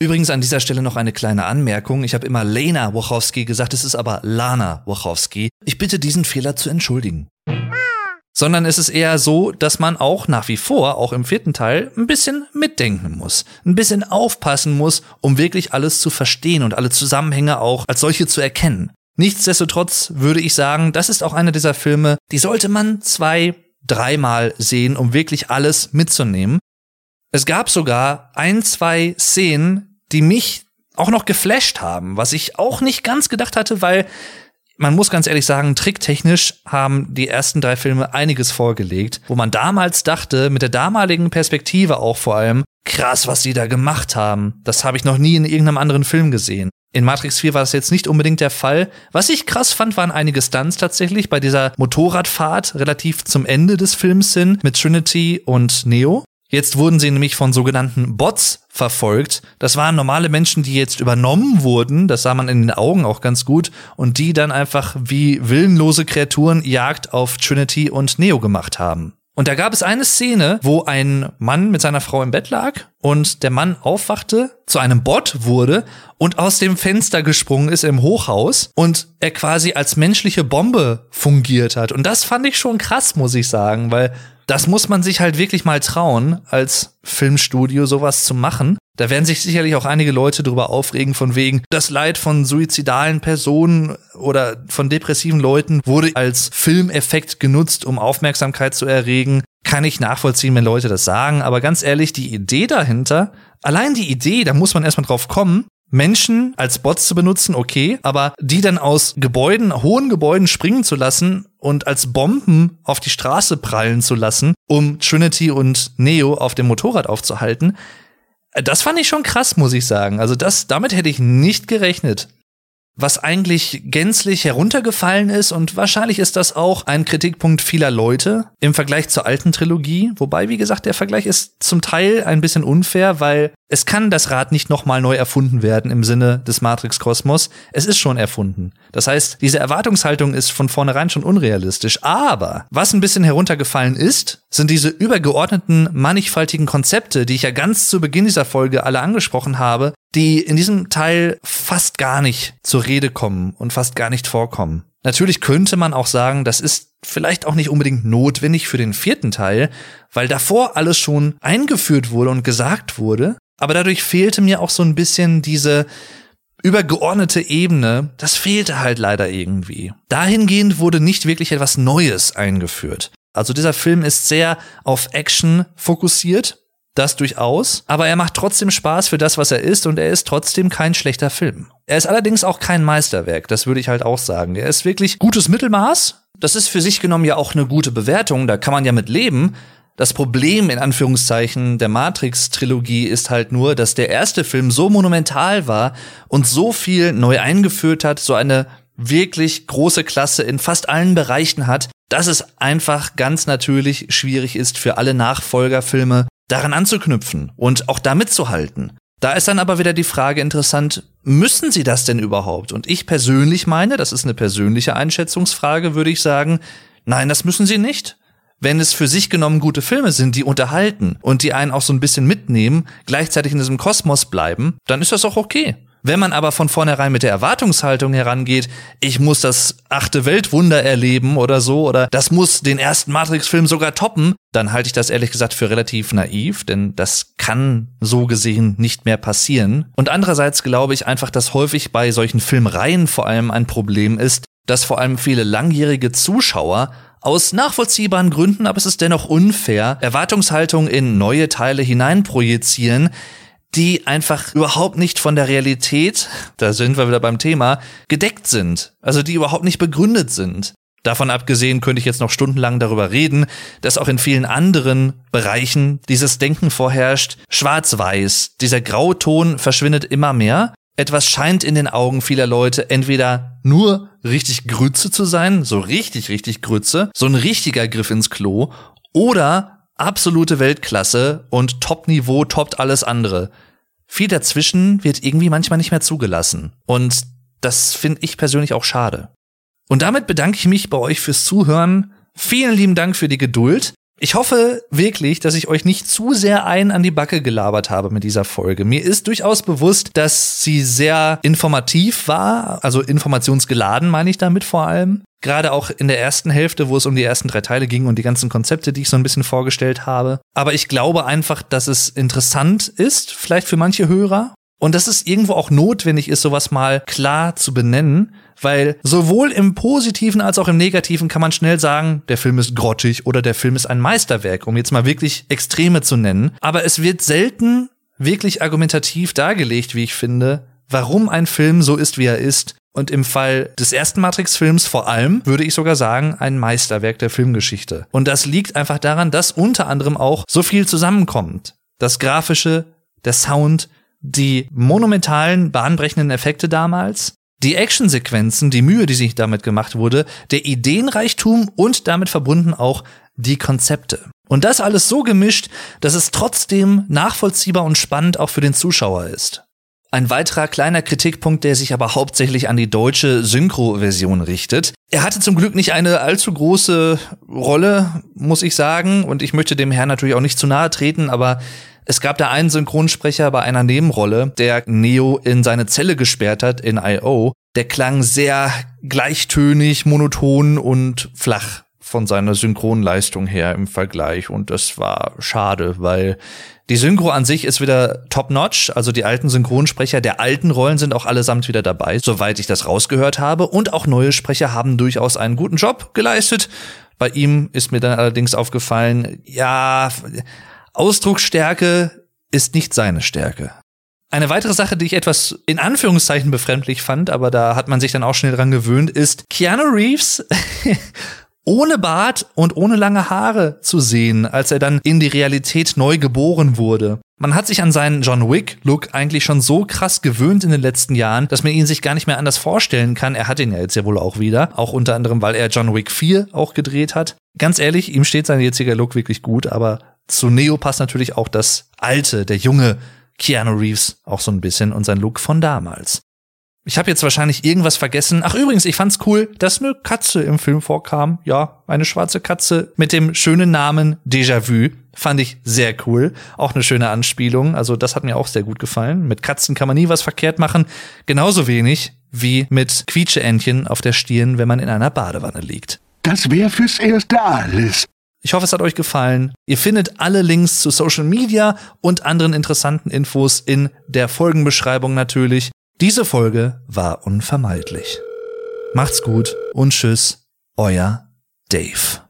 Übrigens an dieser Stelle noch eine kleine Anmerkung. Ich habe immer Lena Wachowski gesagt, es ist aber Lana Wachowski. Ich bitte diesen Fehler zu entschuldigen. Sondern es ist eher so, dass man auch nach wie vor, auch im vierten Teil, ein bisschen mitdenken muss. Ein bisschen aufpassen muss, um wirklich alles zu verstehen und alle Zusammenhänge auch als solche zu erkennen. Nichtsdestotrotz würde ich sagen, das ist auch einer dieser Filme, die sollte man zwei, dreimal sehen, um wirklich alles mitzunehmen. Es gab sogar ein, zwei Szenen, die mich auch noch geflasht haben, was ich auch nicht ganz gedacht hatte, weil man muss ganz ehrlich sagen, tricktechnisch haben die ersten drei Filme einiges vorgelegt, wo man damals dachte, mit der damaligen Perspektive auch vor allem, krass, was sie da gemacht haben. Das habe ich noch nie in irgendeinem anderen Film gesehen. In Matrix 4 war das jetzt nicht unbedingt der Fall. Was ich krass fand, waren einige Stunts tatsächlich bei dieser Motorradfahrt relativ zum Ende des Films hin mit Trinity und Neo. Jetzt wurden sie nämlich von sogenannten Bots verfolgt. Das waren normale Menschen, die jetzt übernommen wurden. Das sah man in den Augen auch ganz gut. Und die dann einfach wie willenlose Kreaturen Jagd auf Trinity und Neo gemacht haben. Und da gab es eine Szene, wo ein Mann mit seiner Frau im Bett lag und der Mann aufwachte, zu einem Bot wurde und aus dem Fenster gesprungen ist im Hochhaus und er quasi als menschliche Bombe fungiert hat. Und das fand ich schon krass, muss ich sagen, weil das muss man sich halt wirklich mal trauen, als Filmstudio sowas zu machen. Da werden sich sicherlich auch einige Leute darüber aufregen, von wegen, das Leid von suizidalen Personen oder von depressiven Leuten wurde als Filmeffekt genutzt, um Aufmerksamkeit zu erregen. Kann ich nachvollziehen, wenn Leute das sagen, aber ganz ehrlich, die Idee dahinter, allein die Idee, da muss man erstmal drauf kommen, Menschen als Bots zu benutzen, okay, aber die dann aus Gebäuden, hohen Gebäuden springen zu lassen und als Bomben auf die Straße prallen zu lassen, um Trinity und Neo auf dem Motorrad aufzuhalten, das fand ich schon krass, muss ich sagen. Also das, damit hätte ich nicht gerechnet was eigentlich gänzlich heruntergefallen ist und wahrscheinlich ist das auch ein Kritikpunkt vieler Leute im Vergleich zur alten Trilogie, wobei wie gesagt, der Vergleich ist zum Teil ein bisschen unfair, weil es kann das Rad nicht nochmal neu erfunden werden im Sinne des Matrix-Kosmos. Es ist schon erfunden. Das heißt, diese Erwartungshaltung ist von vornherein schon unrealistisch. Aber was ein bisschen heruntergefallen ist, sind diese übergeordneten, mannigfaltigen Konzepte, die ich ja ganz zu Beginn dieser Folge alle angesprochen habe, die in diesem Teil fast gar nicht zur Rede kommen und fast gar nicht vorkommen. Natürlich könnte man auch sagen, das ist vielleicht auch nicht unbedingt notwendig für den vierten Teil, weil davor alles schon eingeführt wurde und gesagt wurde, aber dadurch fehlte mir auch so ein bisschen diese übergeordnete Ebene, das fehlte halt leider irgendwie. Dahingehend wurde nicht wirklich etwas Neues eingeführt. Also dieser Film ist sehr auf Action fokussiert, das durchaus, aber er macht trotzdem Spaß für das, was er ist und er ist trotzdem kein schlechter Film. Er ist allerdings auch kein Meisterwerk, das würde ich halt auch sagen. Er ist wirklich gutes Mittelmaß. Das ist für sich genommen ja auch eine gute Bewertung, da kann man ja mit leben. Das Problem in Anführungszeichen der Matrix-Trilogie ist halt nur, dass der erste Film so monumental war und so viel neu eingeführt hat, so eine wirklich große Klasse in fast allen Bereichen hat, dass es einfach ganz natürlich schwierig ist für alle Nachfolgerfilme daran anzuknüpfen und auch da mitzuhalten. Da ist dann aber wieder die Frage interessant, müssen sie das denn überhaupt? Und ich persönlich meine, das ist eine persönliche Einschätzungsfrage, würde ich sagen, nein, das müssen sie nicht. Wenn es für sich genommen gute Filme sind, die unterhalten und die einen auch so ein bisschen mitnehmen, gleichzeitig in diesem Kosmos bleiben, dann ist das auch okay. Wenn man aber von vornherein mit der Erwartungshaltung herangeht, ich muss das achte Weltwunder erleben oder so, oder das muss den ersten Matrix-Film sogar toppen, dann halte ich das ehrlich gesagt für relativ naiv, denn das kann so gesehen nicht mehr passieren. Und andererseits glaube ich einfach, dass häufig bei solchen Filmreihen vor allem ein Problem ist, dass vor allem viele langjährige Zuschauer aus nachvollziehbaren Gründen, aber es ist dennoch unfair, Erwartungshaltung in neue Teile hineinprojizieren, die einfach überhaupt nicht von der Realität, da sind wir wieder beim Thema, gedeckt sind. Also die überhaupt nicht begründet sind. Davon abgesehen könnte ich jetzt noch stundenlang darüber reden, dass auch in vielen anderen Bereichen dieses Denken vorherrscht. Schwarz-Weiß, dieser Grauton verschwindet immer mehr. Etwas scheint in den Augen vieler Leute entweder nur richtig Grütze zu sein, so richtig, richtig Grütze, so ein richtiger Griff ins Klo, oder absolute Weltklasse und Top-Niveau toppt alles andere. Viel dazwischen wird irgendwie manchmal nicht mehr zugelassen. Und das finde ich persönlich auch schade. Und damit bedanke ich mich bei euch fürs Zuhören. Vielen lieben Dank für die Geduld. Ich hoffe wirklich, dass ich euch nicht zu sehr ein an die Backe gelabert habe mit dieser Folge. Mir ist durchaus bewusst, dass sie sehr informativ war, also informationsgeladen meine ich damit vor allem. Gerade auch in der ersten Hälfte, wo es um die ersten drei Teile ging und die ganzen Konzepte, die ich so ein bisschen vorgestellt habe. Aber ich glaube einfach, dass es interessant ist, vielleicht für manche Hörer. Und dass es irgendwo auch notwendig ist, sowas mal klar zu benennen, weil sowohl im Positiven als auch im Negativen kann man schnell sagen, der Film ist grottig oder der Film ist ein Meisterwerk, um jetzt mal wirklich Extreme zu nennen. Aber es wird selten wirklich argumentativ dargelegt, wie ich finde, warum ein Film so ist, wie er ist. Und im Fall des ersten Matrix-Films vor allem würde ich sogar sagen, ein Meisterwerk der Filmgeschichte. Und das liegt einfach daran, dass unter anderem auch so viel zusammenkommt. Das Grafische, der Sound, die monumentalen, bahnbrechenden Effekte damals, die Actionsequenzen, die Mühe, die sich damit gemacht wurde, der Ideenreichtum und damit verbunden auch die Konzepte. Und das alles so gemischt, dass es trotzdem nachvollziehbar und spannend auch für den Zuschauer ist. Ein weiterer kleiner Kritikpunkt, der sich aber hauptsächlich an die deutsche Synchro-Version richtet. Er hatte zum Glück nicht eine allzu große Rolle, muss ich sagen, und ich möchte dem Herrn natürlich auch nicht zu nahe treten, aber es gab da einen Synchronsprecher bei einer Nebenrolle, der Neo in seine Zelle gesperrt hat in I.O. Der klang sehr gleichtönig, monoton und flach von seiner Synchronleistung her im Vergleich und das war schade, weil die Synchro an sich ist wieder top-notch, also die alten Synchronsprecher der alten Rollen sind auch allesamt wieder dabei, soweit ich das rausgehört habe und auch neue Sprecher haben durchaus einen guten Job geleistet. Bei ihm ist mir dann allerdings aufgefallen, ja, Ausdrucksstärke ist nicht seine Stärke. Eine weitere Sache, die ich etwas in Anführungszeichen befremdlich fand, aber da hat man sich dann auch schnell dran gewöhnt, ist Keanu Reeves ohne Bart und ohne lange Haare zu sehen, als er dann in die Realität neu geboren wurde. Man hat sich an seinen John Wick-Look eigentlich schon so krass gewöhnt in den letzten Jahren, dass man ihn sich gar nicht mehr anders vorstellen kann. Er hat ihn ja jetzt ja wohl auch wieder. Auch unter anderem, weil er John Wick 4 auch gedreht hat. Ganz ehrlich, ihm steht sein jetziger Look wirklich gut, aber zu Neo passt natürlich auch das alte, der junge Keanu Reeves auch so ein bisschen und sein Look von damals. Ich habe jetzt wahrscheinlich irgendwas vergessen. Ach übrigens, ich fand's cool, dass eine Katze im Film vorkam. Ja, eine schwarze Katze mit dem schönen Namen Déjà-vu. Fand ich sehr cool. Auch eine schöne Anspielung. Also das hat mir auch sehr gut gefallen. Mit Katzen kann man nie was verkehrt machen. Genauso wenig wie mit Quietscheentchen auf der Stirn, wenn man in einer Badewanne liegt. Das wäre fürs Erste alles. Ich hoffe, es hat euch gefallen. Ihr findet alle Links zu Social Media und anderen interessanten Infos in der Folgenbeschreibung natürlich. Diese Folge war unvermeidlich. Macht's gut und tschüss, euer Dave.